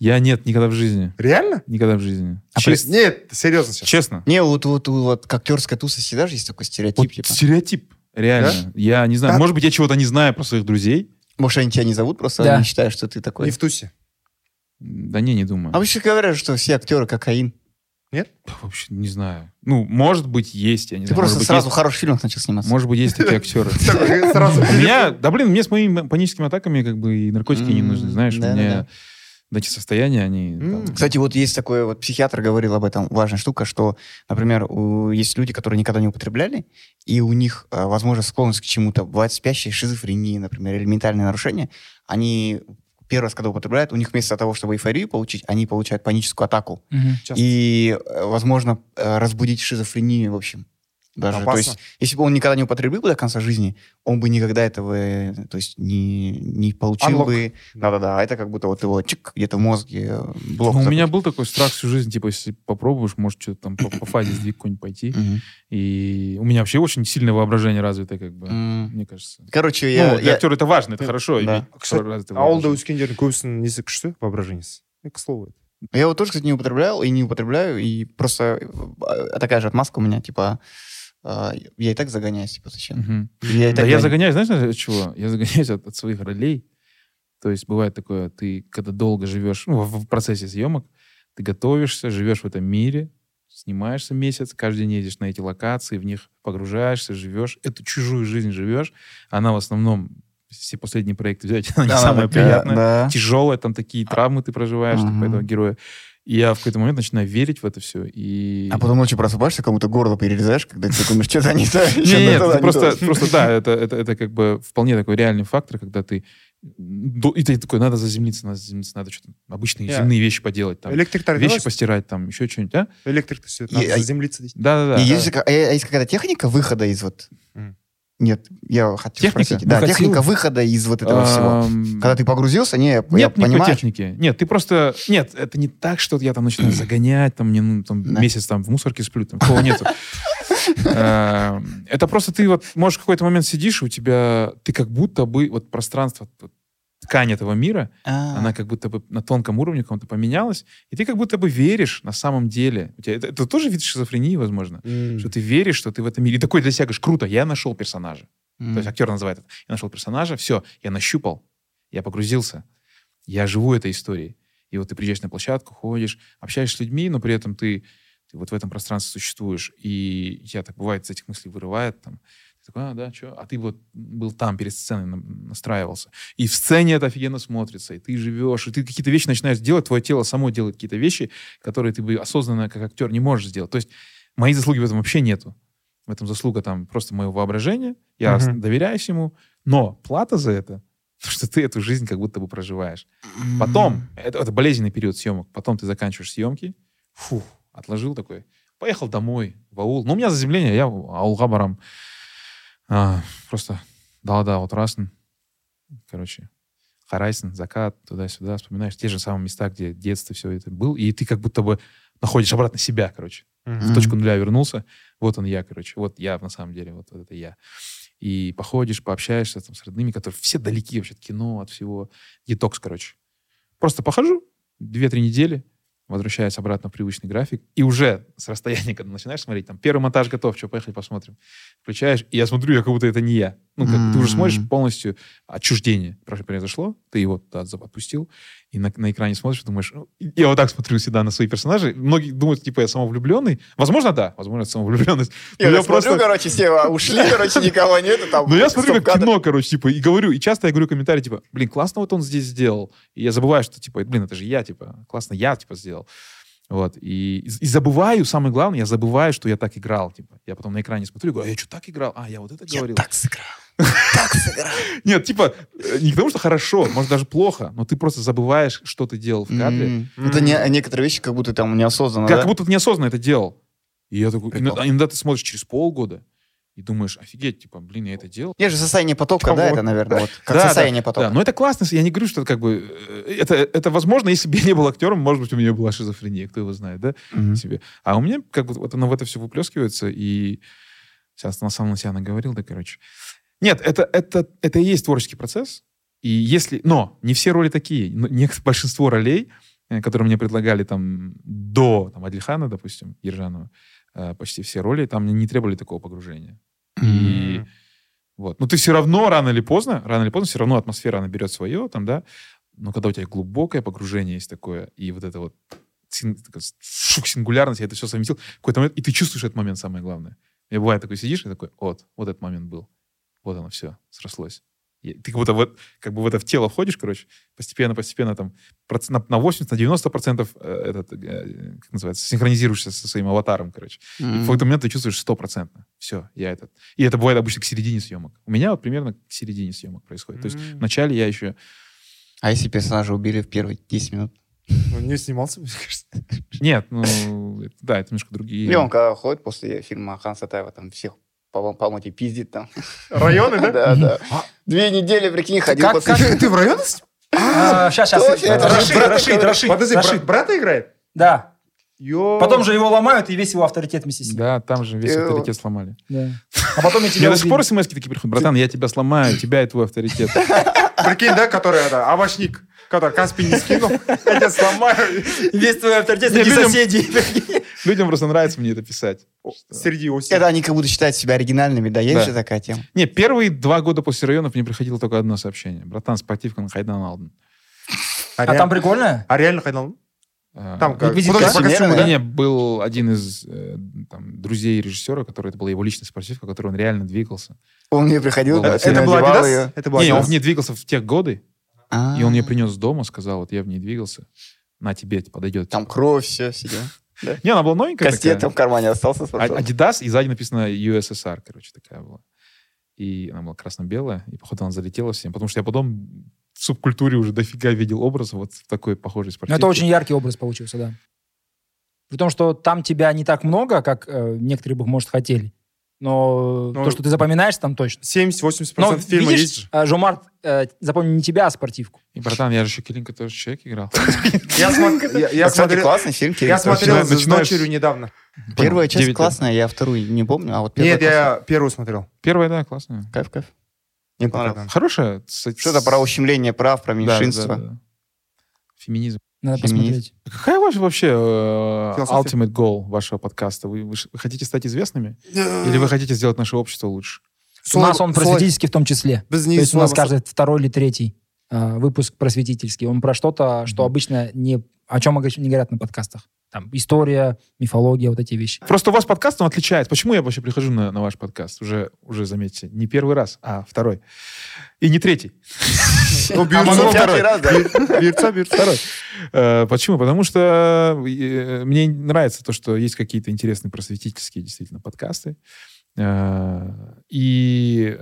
Я нет, никогда в жизни. реально Никогда в жизни. А Чест- нет серьезно сейчас Честно. Не, вот, вот, вот, как актерская туса всегда же есть такой стереотип, Вот типа. стереотип. Реально. Я не знаю. Да. Может быть, я чего-то не знаю про своих друзей. Может, они тебя не зовут, просто Да. они считают, что ты такой. не в тусе Да не, не думаю. А вообще говорят, что все актеры кокаин. Вообще не знаю. Ну, может быть, есть, я не Ты знаю. просто может сразу в есть- хороших фильмах начал сниматься. Может быть, есть такие актеры. У меня, да блин, мне с моими паническими атаками как бы и наркотики не нужны, знаешь, у меня эти состояния, они... М. там, Кстати, вот есть такой вот психиатр говорил об этом, важная штука, что, например, у- есть люди, которые никогда не употребляли, и у них, э, возможно, склонность к чему-то, бывает спящие, шизофрения, например, или ментальные нарушения, они первый раз, когда употребляют, у них вместо того, чтобы эйфорию получить, они получают паническую атаку. Мгм. Часто. И, э, возможно, э, разбудить шизофрению, в общем. Даже. То Опасно. есть, если бы он никогда не употребил бы до конца жизни, он бы никогда этого, э, то есть, не, не получил Unlock. бы. Да-да-да. А это как будто вот его чик, где-то в мозге э, блок. Ну, у такой. меня был такой страх всю жизнь, типа, если попробуешь, может, что-то там по, по фазе сдвиг какой-нибудь пойти. Мгм. И у меня вообще очень сильное воображение развитое, как бы, М. мне кажется. Короче, Ну, я... для я- актера это важно, это Да. хорошо. Да. иметь Кстати, развитое ауылда воображение. өскендердің көбісінің несі күшті воображениесі И, к слову это. Я его тоже, кстати, не употреблял и не употребляю, и просто э, такая же отмазка у меня, типа, э, я и так загоняюсь, типа, зачем? Мгм. Я Да я загоняюсь, знаешь, от чего? Я загоняюсь от, от своих ролей. То есть бывает такое, ты когда долго живешь, ну, в, в процессе съемок, ты готовишься, живешь в этом мире, снимаешься месяц, каждый день едешь на эти локации, в них погружаешься, живешь, эту чужую жизнь живешь. Она в основном, все последние проекты взять, она не Да, самая да, приятная. да. Тяжелая, там такие травмы ты проживаешь, типа, Мгм. этого героя. И я в какой-то момент начинаю верить в это все. И... А потом ночью просыпаешься, кому-то горло перерезаешь, когда ты думаешь, что-то не то. Не, что-то нет, туда, это не просто, то. просто да, это, это, это как бы вполне такой реальный фактор, когда ты до- и ты такой, надо заземлиться, надо заземлиться, надо что-то обычные Я- земные вещи поделать, там, электриктер вещи делаешь? постирать, там, еще что-нибудь, а? электрикті сөйтіп И- надо а- заземлиться дейді Да-да-да. И есть, же ка- а есть какая-то техника выхода из вот... М. Нет, я хотел Техника? спросить. Да, Ну, хотел. техника выхода из вот этого всего. Когда ты погрузился, не, я Нет никакой понимаю. техники. Нет, ты просто... Нет, это не так, что я там начинаю загонять, там, мне, ну, там, Да. месяц там в мусорке сплю, там, такого нету. Это просто ты вот, можешь в какой-то момент сидишь, и у тебя... Ты как будто бы... Вот пространство, ткань этого мира, А, она как будто бы на тонком уровне каком-то поменялась, и ты как будто бы веришь на самом деле. У тебя, это, это тоже вид шизофрении, возможно. Что ты веришь, что ты в этом мире. И такой для себя говоришь, круто, я нашел персонажа. м. То есть актер называет это. Я нашел персонажа, все, я нащупал, я погрузился, я живу этой историей. И вот ты приезжаешь на площадку, ходишь, общаешься с людьми, но при этом ты, ты вот в этом пространстве существуешь. И я так бывает, с этих мыслей вырывает там. Ты такой, а, да, что? А ты вот был там, перед сценой на- настраивался. И в сцене это офигенно смотрится, и ты живешь, и ты какие-то вещи начинаешь делать, твое тело само делает какие-то вещи, которые ты бы осознанно, как актер, не можешь сделать. То есть моей заслуги в этом вообще нету. В этом заслуга там просто моего воображения. Я Мгм. доверяюсь ему. Но плата за это, то, что ты эту жизнь как будто бы проживаешь. Потом, это, это болезненный период съемок, потом ты заканчиваешь съемки, фух, отложил такой, поехал домой, в аул. Ну, у меня заземление, я ауылға барам. А, просто далада отырасың. Короче, қарайсың, закат, туда-сюда, вспоминаешь те же самые места, где детство все это был, и ты как будто бы находишь обратно себя, короче в Мгм. точку нуля вернулся. Вот он я, короче. Вот я на самом деле, вот, вот это я. И походишь, пообщаешься там, с родными, которые все далеки вообще от кино, от всего. Детокс, короче. Просто похожу, две-три недели, возвращаюсь обратно в привычный график, и уже с расстояния, когда начинаешь смотреть, там, первый монтаж готов, что, поехали посмотрим. Включаешь, и я смотрю, я как будто это не я. Ну, как ты уже смотришь полностью отчуждение про- произошло, ты его за- отпустил, и на, на экране смотришь, думаешь, ну, я вот так смотрю всегда на свои персонажи. Многие думают, типа, я самовлюбленный. Возможно, да, возможно, это самовлюбленность. Но Я, я смотрю, просто... короче, все ушли, короче, никого нету. Там, Ну, я смотрю как кино, короче, типа, и говорю, и часто я говорю комментарии, типа, блин, классно вот он здесь сделал. И я забываю, что, типа, блин, это же я, типа, классно я, типа, сделал. Вот, и, и забываю, самое главное, я забываю, что я так играл, типа. Я потом на экране смотрю и говорю, а я что, так играл? А, я вот это Я говорил. так сыграл. Так сыграл. Нет, типа, э, не потому что хорошо, может, даже плохо, но ты просто забываешь, что ты делал в кадре. М. Это не- некоторые вещи как будто там неосознанно, Как будто ты неосознанно это делал. И я такой, иногда ты смотришь через полгода и думаешь, офигеть, типа, блин, я это делал. Есть же состояние потока, да, Кого? это, наверное, вот. Как Да, состояние да, потока. Да, но это классно, я не говорю, что это как бы... э, Это, это возможно, если бы я не был актером, может быть, у меня была шизофрения, кто его знает, да, Мгм. себе. А у меня как бы вот оно в это все выплескивается, и сейчас на самом себя наговорил, да, короче. Нет, это, это, это и есть творческий процесс, и если... Но не все роли такие. Ну, нек- большинство ролей, э, которые мне предлагали там до там, Адильхана, допустим, Ержанова, почти все роли там не требовали такого погружения. И вот. Но ты все равно рано или поздно, рано или поздно все равно атмосфера она берет свое, там, да. Но когда у тебя глубокое погружение есть такое, и вот это вот син- такая сингулярность, я это все совместил. Какой-то момент, и ты чувствуешь этот момент, самое главное. И бывает такой сидишь и такой, вот, вот этот момент был. Вот оно все, срослось. И ты как будто вот, как бы в это в тело входишь, короче, постепенно, постепенно там на, на 80, на 90 процентов этот, э, как называется, синхронизируешься со своим аватаром, короче. И в какой-то момент ты чувствуешь стопроцентно. Все, я этот. И это бывает обычно к середине съемок. У меня вот примерно к середине съемок происходит. То есть вначале я еще... А если персонажа убили в первые 10 минут? Он не снимался, мне кажется. Нет, ну, да, это немножко другие... И он когда ходит после фильма Хан Сатаева, там всех по помоте пиздит там. Районы, да? Да, да. Две недели, прикинь, ходил Как- после... Ты, в снимался? Сейчас, сейчас. Точно, это Рашид, брат, Рашид, Рашид, Подожди, брата играет? Да. Йо. Потом же его ломают, и весь его авторитет вместе с ним. Да, там же весь авторитет сломали. Да. А потом я тебя до сих пор смс такие приходят. Братан, я тебя сломаю, тебя и твой авторитет. Прикинь, да, который это, овощник, который Каспий не скинул, я тебя сломаю. Весь твой авторитет Не, среди соседей. Людям просто нравится мне это писать. Среди осени. Это они как будто считают себя оригинальными, да, есть Да. же такая тема. Не, первые два года после районов мне приходило только одно сообщение. Братан, спортивка на Хайдан Алден. А там прикольно? А реально ходил? А, Там как? По костюму, Не, да? не, был один из э, там, друзей режиссера, который это была его личная спортивка, который он реально двигался. Он мне приходил, Это- да, Это был одевал Adidas? её. Это был не, он Adidas? в ней двигался в тех годы, А, и он мне принес дома, сказал, вот я в ней двигался, на тебе это подойдет. Там кровь, все Не, она была новенькая Кастет такая. в кармане остался. А- спортсмен. Adidas, и сзади написано USSR, короче, такая была. И она была красно-белая, и, походу, она залетела всем. Потому что я потом в субкультуре уже дофига видел образ вот в такой похожей Ну, спортивке. это очень яркий образ получился, да. При том, что там тебя не так много, как э, некоторые бы, может, хотели. Но Ну, то, что ты запоминаешь, там точно. 70-80% Но фильма видишь, есть же. э, Жомарт э, запомнил не тебя, а спортивку. И, братан, я же еще Килинка тоже человек играл. Я А, Кстати, смотрел- классный фильм. Я смотрел с дочерью недавно. Первая часть классная, я вторую не помню, а вот первая Нет, я первую смотрел. Первая, да, классная. Кайф, кайф. Мне понравилось. Хорошая. Что-то про ущемление прав, про меньшинство. Феминизм. Надо Феминист. посмотреть. Какая ваша вообще э, Философия. ultimate goal вашего подкаста? Вы, вы ш- вы хотите стать известными? Или вы хотите сделать наше общество лучше? У нас он просветительский в том числе. Без То есть у нас каждый второй или третий э, выпуск просветительский. Он про что-то, что обычно не... О чем обычно не говорят на подкастах. Там история, мифология, вот эти вещи. Просто у вас подкаст, он отличается. Почему я вообще прихожу на, на ваш подкаст? Уже, уже, заметьте, не первый раз, а второй. И не третий. Ну, А могло второй. Бирюса. Второй. Э, Почему? Потому что э, мне нравится то, что есть какие-то интересные просветительские действительно подкасты. Э, И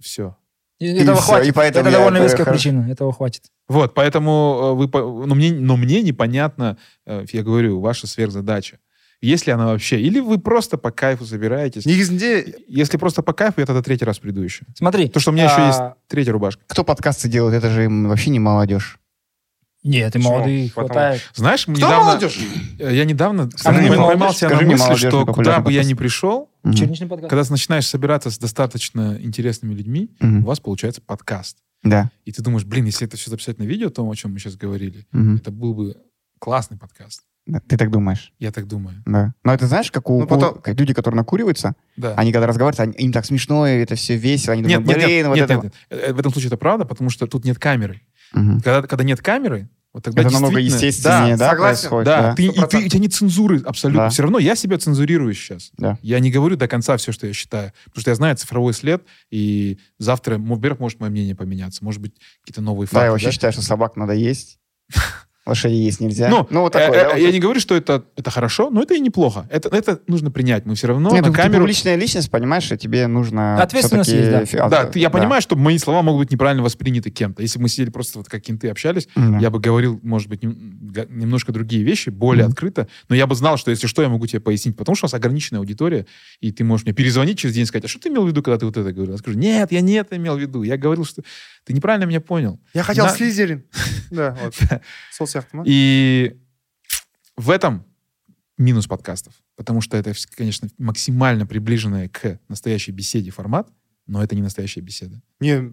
все. И этого всё, хватит. и поэтому Это довольно веская хорошо. причина. Этого хватит. Вот, поэтому э, вы, но мне, но мне непонятно, э, я говорю, ваша сверхзадача. Есть ли она вообще? Или вы просто по кайфу собираетесь? Негізінде Если просто по кайфу, я тогда третий раз приду еще. Смотри. Потому что у меня еще а, есть третья рубашка. Кто подкасты делает? Это же им вообще не молодежь. Нет, и молодые Потому- хватает. Знаешь, Кто недавно... молодежь? Я недавно А мы не поймал себя на Скажи мне, мысли, что куда бы я ни пришел, подкаст. когда ты начинаешь собираться с достаточно интересными людьми, у вас получается подкаст. Да. И ты думаешь, блин, если это все записать на видео, то, о чем мы сейчас говорили, это был бы классный подкаст. Ты так думаешь? Я так думаю. Да. Но это знаешь, как у Ну, потом- как люди, которые накуриваются, Да. они когда разговаривают, они- им так смешно, и это все весело, они Нет, думают, нет, блин, нет, вот нет, это... нет, нет. Э, В этом случае это правда, потому что тут нет камеры. Мгм. Когда, когда нет камеры, вот тогда Это намного естественнее, да, согласен. происходит? Да, да? ты, и ты, 100%. у тебя нет цензуры абсолютно. Да. Все равно я себя цензурирую сейчас. Да. Я не говорю до конца все, что я считаю. Потому что я знаю цифровой след, и завтра, во-первых, может мое мнение поменяться. Может быть, какие-то новые факты. Да, я вообще считаю, что собак надо есть, лошадей есть нельзя. Ну, ну вот э, такое, э, да, вот я это. не говорю, что это, это хорошо, но это и неплохо. Это, это нужно принять. Мы все равно Нет, на ну, ты камеру... публичная личность, понимаешь, и тебе нужно... Ответственность есть, фи- Да, а, ты- я понимаю, что мои слова могут быть неправильно восприняты кем-то. Если бы мы сидели просто вот как кенты общались, Да. я бы говорил, может быть, немножко другие вещи, более Мгм. открыто, но я бы знал, что если что, я могу тебе пояснить, потому что у нас ограниченная аудитория, и ты можешь мне перезвонить через день и сказать, а что ты имел в виду, когда ты вот это говорил? Я скажу, нет, я не это имел в виду, я говорил, что ты неправильно меня понял. Я хотел На- Слизерин. Да, вот. Сияқты ма? И в этом минус подкастов, потому что это, конечно, максимально приближенная к настоящей беседе формат, но это не настоящая беседа. Не,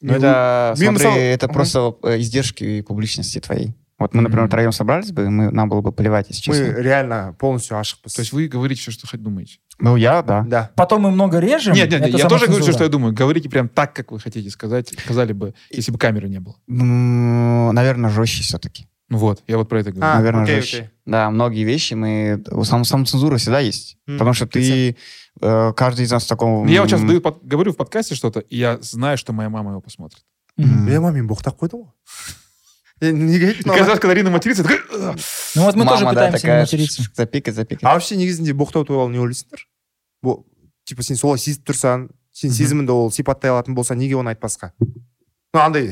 Ну, это, минус- смотри, это Ага. просто э, издержки публичности твоей. Вот мы, например, Мгм. втроем собрались бы, мы, нам было бы плевать, если Мы честно. реально полностью ашықпыз. То есть вы говорите все, что хоть думаете. Ну, я, да. Да. Потом мы много режем. Нет, нет, это я тоже говорю все, что я думаю. Говорите прям так, как вы хотите сказать, сказали бы, если бы камеры не было. Наверное, жестче все-таки. Ну вот, я вот про это говорю. А, наверное, окей, жестче. окей. Да, многие вещи мы... Сам, самоцензура всегда есть. М, Потому что ты... э, каждый из нас в таком... Ну, Я вот сейчас м, даю под- говорю в подкасте что-то, и я знаю, что моя мама его посмотрит. м, Бля, мен боқтап қойдым ғой Е, неге И айттың каждый ана? раз, когда Рина матерится, я такой, «Ugh». Ну вот мы тоже мама, да, пытаемся не такая, материться. ш- ш- запикать, запикать. а вообще негізінде боқтау туралы не ойлайсыңдар Бұл, типа сен солай сезіп тұрсаң сен сезіміңді ол сипаттай алатын болса неге оны айтпасқа ну андай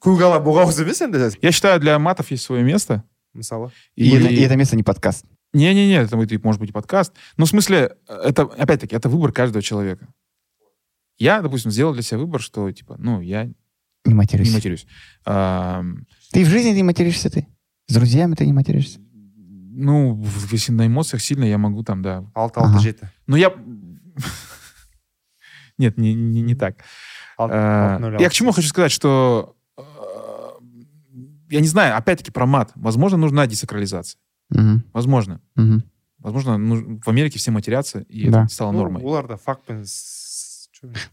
көк ала боғауыз емес енді Я считаю, для матов есть свое место. мысалы И, это, и это место не подкаст. Не-не-не, это будет, может быть и подкаст. Ну, в смысле, это, опять-таки, это выбор каждого человека. Я, допустим, сделал для себя выбор, что, типа, ну, я Не матерюсь. не матерюсь. Ам, Ты в жизни не материшься ты? С друзьями ты не материшься? ну, если на эмоциях сильно, я могу там, да. алты алты Ага. жеті Но я... Нет, не, не, не так. Э, Я к чему хочу сказать, что э, я не знаю, опять-таки про мат. Возможно, нужна десакрализация. Возможно. Возможно, нуж- в Америке все матерятся, и Да. это стало Ну, нормой. с- чё-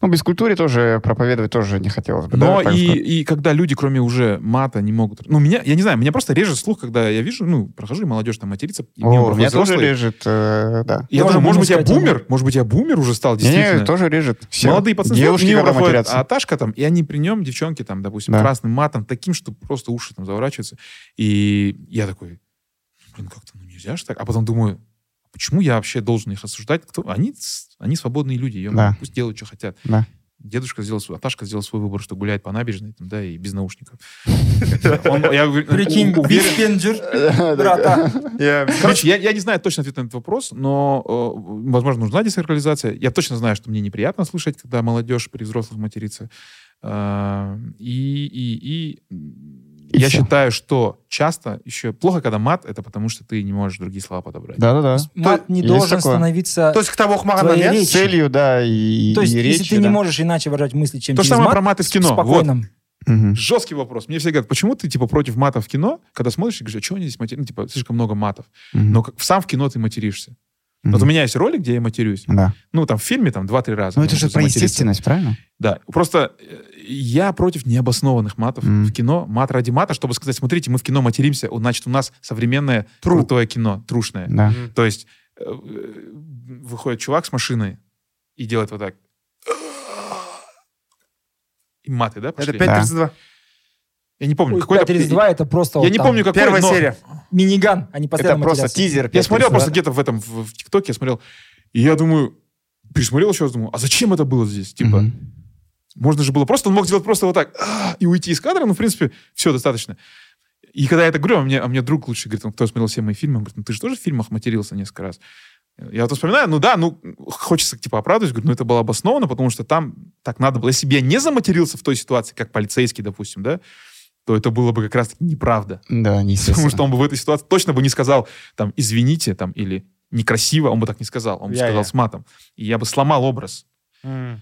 Ну, без культуры тоже проповедовать тоже не хотелось бы. Но да, и, и когда люди, кроме уже мата, не могут... Ну, меня, я не знаю, меня просто режет слух, когда я вижу, ну, прохожу, и молодежь там матерится. и О, меня тоже взрослые. режет, э, да. Я Тоже может быть, я бумер, может быть, я бумер уже стал, Не, действительно. тоже режет. Все. Молодые пацаны Девушки, когда матерятся. а Ташка там, и они при нем, девчонки там, допустим, Да. красным матом, таким, что просто уши там заворачиваются. И я такой, блин, как-то ну нельзя же так. А потом думаю, почему я вообще должен их осуждать? Кто? Они, они свободные люди, ё-моё, Да. пусть делают, что хотят. Да. Дедушка сделал свой, Аташка сделал свой выбор, что гуляет по набережной, там, да, и без наушников. Я Прикинь, битспенджер, брата. Я- Короче, я, я не знаю точно ответ на этот вопрос, но, э, возможно, нужна десакрализация. Я точно знаю, что мне неприятно слышать, когда молодежь при взрослых матерится. А, И, и, и, И я всё. считаю, что часто еще плохо, когда мат, это потому что ты не можешь другие слова подобрать. Да-да-да. Мат не Есть должен такое. становиться... то есть иә речи. С целью, да, и, То есть, и если ты не да. можешь иначе выражать мысли, чем То же самое мат, про мат из в кино. Вот. спокойном. Мгм. Жесткий вопрос. Мне все говорят, почему ты типа против мата в кино, когда смотришь и говоришь, а что они здесь матерятся? Ну, типа, слишком много матов. Мгм. Но как, сам в кино ты материшься. Мгм. Вот у меня есть ролик, где я матерюсь. Да. Ну, там в фильме там два-три раза. Ну, это же про естественность, правильно? Да, просто э, я против необоснованных матов Мгм. в кино. Мат ради мата, чтобы сказать, смотрите, мы в кино материмся, значит, у нас современное True. крутое кино, трушное. Да. Мгм. То есть э, э, выходит чувак с машиной и делает вот так. И маты, да, это пошли? 5.32 Я не помню, Ой, какой 5.32 это просто Я вот не там помню, какой, первая но серия миниган, они Это постоянно просто матерятся. тизер. Я смотрел 5.32. просто где-то в этом, в, в ТикТоке, я смотрел, и я думаю, пересмотрел еще раз, думаю, а зачем это было здесь? Типа, Мгм. Можно же было просто, он мог сделать просто вот так «А!» и уйти из кадра, ну, в принципе, все достаточно. И когда я это говорю, а мне, а мне друг лучше говорит, он, кто смотрел все мои фильмы, он говорит, ну ты же тоже в фильмах матерился несколько раз. Я вот вспоминаю, ну да, ну хочется типа оправдывать, говорю, ну это было обосновано, потому что там так надо было. Если бы я не заматерился в той ситуации, как полицейский, допустим, да, то это было бы как раз-таки неправда. Да, неестественно. Потому что он бы в этой ситуации точно бы не сказал, там, извините, там, или некрасиво, он бы так не сказал, он бы Я- сказал я. с матом. И я бы сломал образ. М.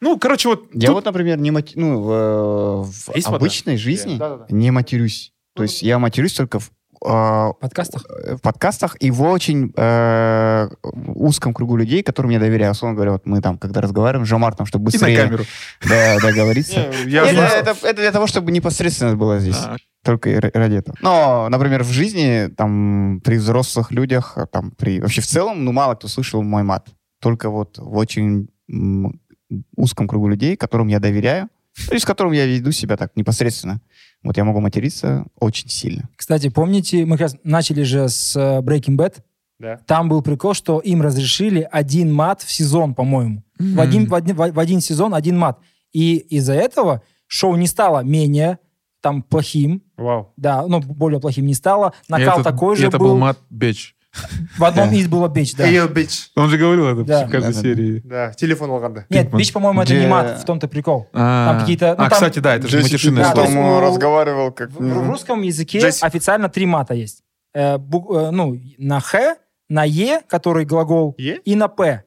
Ну, короче, вот... Я тут- вот, например, не мати- ну, в, в Есть вода? обычной жизни Да-да-да. не матерюсь. То есть я матерюсь только в, а, В подкастах. э, в подкастах и в очень э, узком кругу людей, которым я доверяю. Условно говоря, вот мы там, когда разговариваем с Жомартом, чтобы И на быстрее камеру. да, договориться. Это, для того, чтобы непосредственность была здесь. А, Только ради этого. Но, например, в жизни, там, при взрослых людях, там, при... Вообще в целом, ну, мало кто слышал мой мат. Только вот в очень узком кругу людей, которым я доверяю, и с которым я веду себя так непосредственно. Вот я могу материться очень сильно. Кстати, помните, мы как раз начали же с э, Breaking Bad. Да. Там был прикол, что им разрешили один мат в сезон, по-моему. В, один, в, один, в один сезон один мат. И из-за этого шоу не стало менее там плохим, Вау. да, ну, более плохим не стало. и Накал это- такой и же это был. был мат Бич. В одном из было бич, да. Эй, бич. Он же говорил это Да. в каждой серии. Да, телефон алғанда. Нет, бич, по-моему, это не мат, в том-то прикол. А, какие-то- ну, а, там- кстати, да, это же матершинное Да, слово. у- разговаривал как... В, в русском языке Джесси. официально три мата есть. Э, бу- э, ну, на х, на е, который глагол, Е? и на п.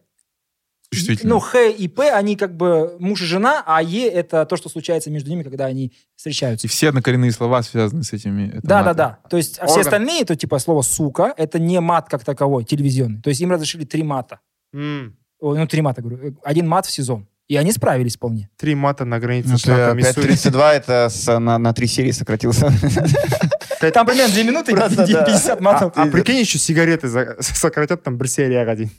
Ну, х и п, они как бы муж и жена, а е это то, что случается между ними, когда они встречаются. И все однокоренные слова связаны с этими. это Да, да, матом. да. То есть а все остальные, это типа слово сука, это не мат как таковой, телевизионный. То есть им разрешили три мата. Ой, ну, три мата, говорю. Э, Один мат в сезон. И они справились вполне. Три мата на границе Ну, штата что, Миссури. 5.32 это с- на, на три серии сократился. Там примерно 2 минуты, Просто, да. 50 А, матов. а прикинь, еще сигареты сократят там бір серияға дейін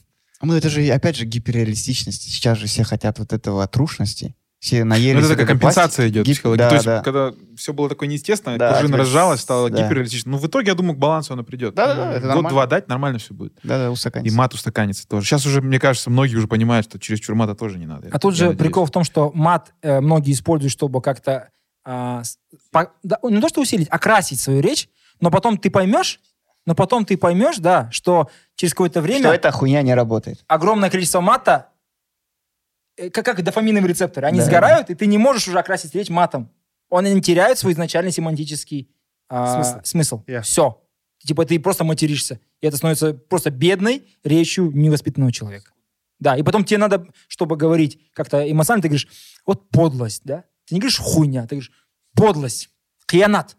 Ну, это же, опять же, гиперреалистичность. Сейчас же все хотят вот этого трушности. Все наелись. Ну, это такая компенсация пластики. идет Гип- психологически. Да, То есть, да. когда все было такое неестественно, Да, пружина разжалась, с- стало да. гиперреалистично. Ну, в итоге, я думаю, к балансу оно придет. Да-да-да, это Год-два нормально. дать, нормально все будет. Да, да, И устаканится. мат устаканится тоже. Сейчас уже, мне кажется, многие уже понимают, что чересчур мата тоже не надо. А тут же надеюсь. прикол в том, что мат э, многие используют, чтобы как-то а, с- по- да, не то что усилить, окрасить свою речь, но потом ты поймешь, но потом ты поймешь, да, что через какое-то время Что эта хуйня не работает. огромное количество мата, э, как, как дофаминовые рецепторы, они Да. сгорают, и ты не можешь уже окрасить речь матом. Он не теряет свой изначальный семантический а, Смысл. смысл. Yeah. Все. Типа ты просто материшься. И это становится просто бедной речью невоспитанного человека. Да, и потом тебе надо, чтобы говорить как-то эмоционально, ты говоришь, вот подлость, да? Ты не говоришь хуйня, ты говоришь подлость, киянат.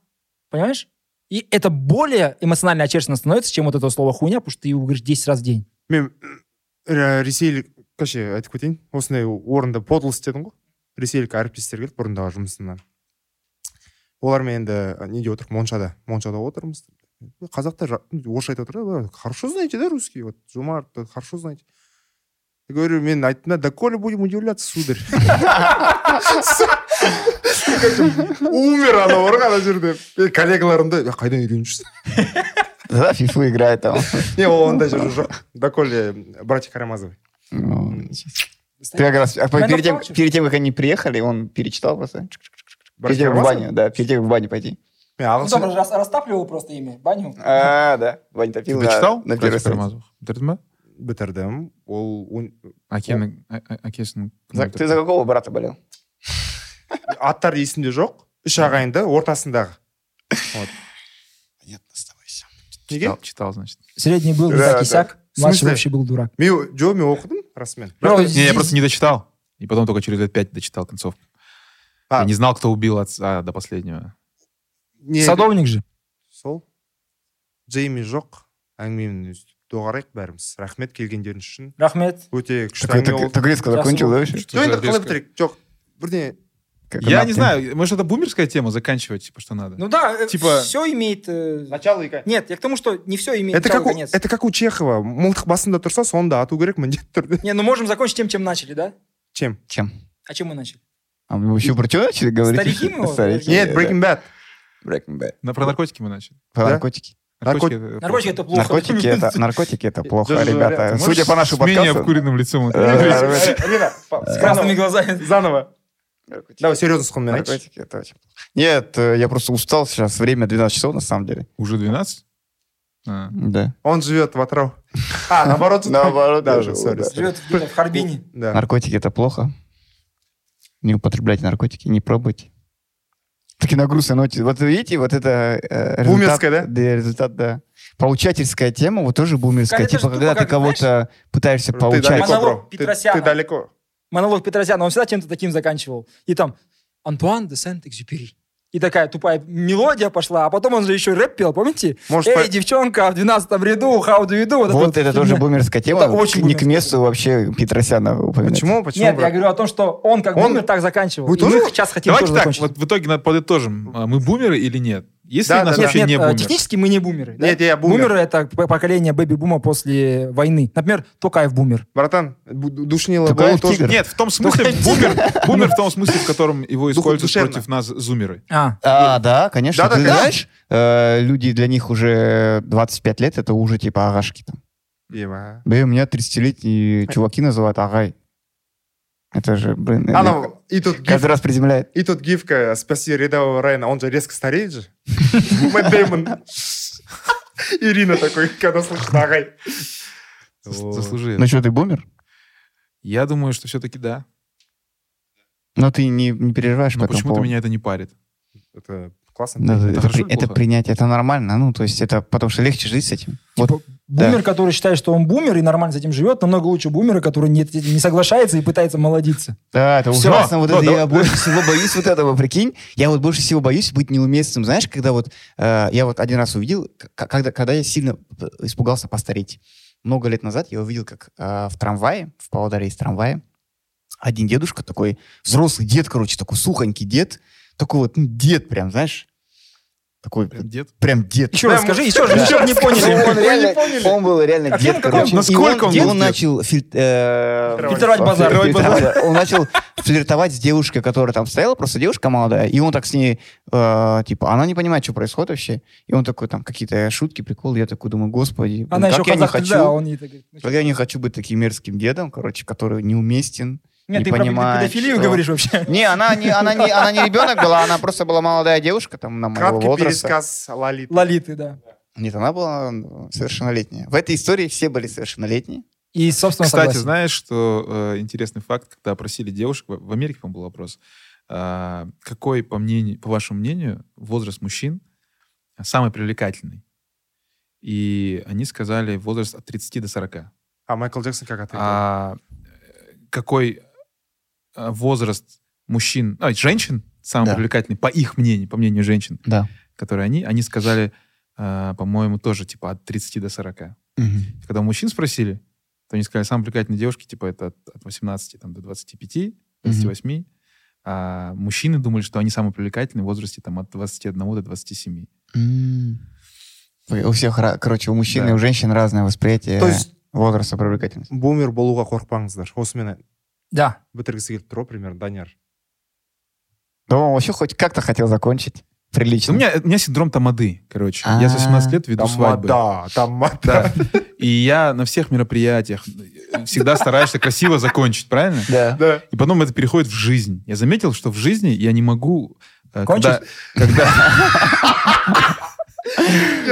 Понимаешь? И это более эмоционально очерченно становится, чем вот это слово хуйня, потому что ты его говоришь 10 раз в день. мен ә, ресейлік короче айтып кетейін осындай орында подлость дедің ғой ресейлік әріптестер келді бұрындағы жұмысымнан олармен енді неде отырмық моншада моншада отырмыз қазақтар орысша айтып отыр да «Вы хорошо знаете да русский вот жомарт хорошо знаете говорю мен айттым да доколе будем удивляться сударь умер анау бар ғой ана жерде Мен коллегаларым да «Е, қайдан үйреніп жүрсің Да, фифу играет там. не ол ондай жер жоқ доколе братья карамазовы Ну, ничего. Ты как раз, а перед тем, плачешь. перед тем, как они приехали, он перечитал просто. Перед тем, в баню, да, перед тем, в баню пойти. мен Ну, там рас- растапливал просто имя, баню. А, да, Ваня топил Ты на- дочитал? на «Братьев первой странице. Карамазовых»? Бітірдің ба? бітірдім ол он- Әкенің- ә- ә- әкесінің кім За- Ты за какого брата болел? аттары есімде жоқ үш ағайынды ортасындағы Нет, оставайся. неге Читал, читал, значит. Средний был Да, дурак да. Исаак, В младший смысле? вообще был дурак. мен жо мен оқыдым расымен Ну, бірақ Не, я Здесь- просто не дочитал. И потом только через лет пять дочитал концовку. А. Я не знал, кто убил отца до последнего. не Садовник же. сол джейми жоқ әңгімені өстіп доғарайық бәріміз рахмет келгендеріңіз үшін Рахмет. өте күшті Так, әңгіме так, болды так резко Сейчас закончил, да, вот. вообще? Что жоқ за енді қалай резко? бітірейік жоқ бірдеңе Как Я она- не знаю, может, это бумерская тема, заканчивать, типа, что надо? Ну да, Типа- все имеет... э, начало и конец. Нет, я к тому, что не все имеет это начало как и у, конец. это как у чехова мылтық басында тұрса соны да ату керек міндетті түрде Не, ну можем закончить тем, чем начали, да? чем Чем? А чем мы начали? А мы еще про что начали говорить? Старики мы вот, Старики, нет да. breaking bad Breaking Bad. На, про наркотики мы начали. Про Да? наркотики. Наркотики, Нарко- это Наркотики это плохо. Наркотики это, наркотики это плохо, Даже ребята. Судя по нашему С менее подкасту... обкуренным лицом. Алина, С красными глазами. заново Наркотики. давай серьезно айтшы Наркотики это очень. Нет, э, я просто устал сейчас. Время 12 часов на самом деле. Уже 12? А. Да. он живет в отрав а наоборот Наоборот, да даже. Живет в Харбине. Наркотики это плохо. Не употребляйте наркотики, не пробуйте. Таки на грустной ноте. Вот видите, вот это э, результат- Бумерская, да? Да, результат, да. Поучательская тема, вот тоже бумерская. Это Типа, когда ты кого-то пытаешься ты поучать. далеко Монолог бро ты, Петросяна. ты далеко Монолог Петросяна, он всегда чем-то таким заканчивал. И там Антуан де Сент-Экзюпери. И такая тупая мелодия пошла, а потом он же еще рэп пел, помните? Может, Эй, по- девчонка, в 12 ряду, how do you do? Вот это тоже фигня. бумерская тема. Это очень Не к месту вообще Петросяна упоминать. почему почему Нет, брат? я говорю о том, что он как Он- бумер так заканчивал. Вы И тоже- мы сейчас хотим Давайте тоже так, закончить. вот в итоге надо подытожим. А Мы бумеры или нет? Если Да, у нас да, вообще нет, не э, бумеры. технически мы не бумеры. да? Нет, я бумер. Бумеры это поколение бэби-бума после войны. Например, Токаев бумер. братан душнило было тоже тигр. Нет, в том смысле бумер, бумер в том смысле, в котором его используют душевно. против нас зумеры. А, А, да, конечно. Да, да, Ты конечно. знаешь, э, люди, для них уже 25 лет, это уже типа агашки там. Еба. Да, у меня 30-летние чуваки называют агай. Это же, блин, это анау и тут гиф каждый раз приземляет. и тут гифка спаси рядового Райана он же резко стареет же Мэтт Дэймон Ирина такой когда слышит ағай Зас- Заслужили. Ну что, ты бумер? Я думаю, что все-таки да. Но ты не, не переживаешь Но по этому почему-то меня это не парит. это классно Да, это, хорошо при- это принятие, это нормально. Ну, то есть это потому что легче жить с этим. Вот, Бумер, который считает, что он бумер и нормально с этим живет, намного лучше бумера, который не, не соглашается и пытается молодиться. да, это Всё. ужасно. Вот Ну, это давай- я больше всего боюсь вот этого, прикинь. Я вот больше всего боюсь быть неуместным. Знаешь, когда вот э, я вот один раз увидел, когда, когда я сильно испугался постареть. Много лет назад я увидел, как э, в трамвае, в Павлодаре есть трамвае, один дедушка такой, взрослый дед, короче, такой сухонький дед, такой вот ну, дед прям, знаешь, Такой Прям дед. прям дед. Еще раз Да, скажи, еще раз, еще не поняли. он, реально, поняли? он был реально А дед, короче. Насколько он, он дед? он начал филь- э, Фильтровать базар. фильтровать Фильтровать базар. Он начал флиртовать с девушкой, которая там стояла, просто девушка молодая, и он так с ней, э, типа, она не понимает, что происходит вообще, и он такой, там, какие-то шутки, приколы, я такой думаю, господи, Она как еще я не хочу, да, он ей так говорит. как я не хочу быть таким мерзким дедом, короче, который неуместен. Нет, не ты про понимает, педофилию что- говоришь вообще. Не, она не, она не, она не ребенок была, она просто была молодая девушка, там, на моего Краткий возраста. пересказ Лолиты. Лолиты, да. Нет, она была совершеннолетняя. В этой истории все были совершеннолетние. И, собственно, Кстати, согласен. знаешь, что э, интересный факт, когда опросили девушек, в, в Америке, по-моему, был вопрос, а, какой, по, мнению, по вашему мнению, возраст мужчин самый привлекательный? И они сказали возраст от 30 до 40. А Майкл Джексон как ответил? А э, какой э, возраст мужчин, а, женщин самый Да. привлекательный, по их мнению, по мнению женщин, Да. которые они, они сказали, э, по-моему, тоже типа от 30 до 40. Когда у мужчин спросили, то они сказали, самые привлекательные девушки, типа, это от, от 18 там, до 25, 28. А мужчины думали, что они самые привлекательные в возрасте там, от 21 до 27. М. Ой, У всех, короче, у мужчин Да. и у женщин разное восприятие То есть возраста привлекательности. бумер болуға қорықпаңыздар осымен Да. бітіргісі келіп тұр ғой примерно данияр Да он вообще хоть как-то хотел закончить прилично. У меня, у меня синдром тамады, короче. Я с 18 лет веду свадьбы. тамада тамада Да. И я на всех мероприятиях всегда стараешься красиво закончить, правильно? Да. да И потом это переходит в жизнь. Я заметил, что в жизни я не могу... э, Кончить? Когда, когда,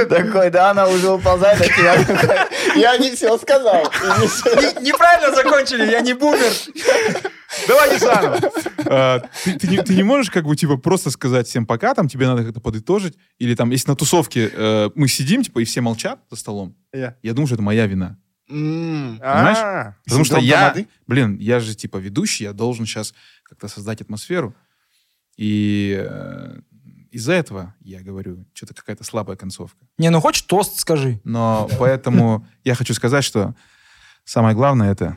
Такой, да, она уже уползает от тебя. Я не все сказал. Неправильно закончили, я не бумер. Давайте заново. А, Ты, не, не можешь как бы типа просто сказать всем пока, там тебе надо как-то подытожить, или там, если на тусовке э, мы сидим, типа, и все молчат за столом, я думаю, что это моя вина. Понимаешь? А, Потому что я, блин, я же типа ведущий, я должен сейчас как-то создать атмосферу. И э, из-за этого, я говорю, что-то какая-то слабая концовка. Не, ну хочешь тост скажи. Но поэтому я хочу сказать, что самое главное это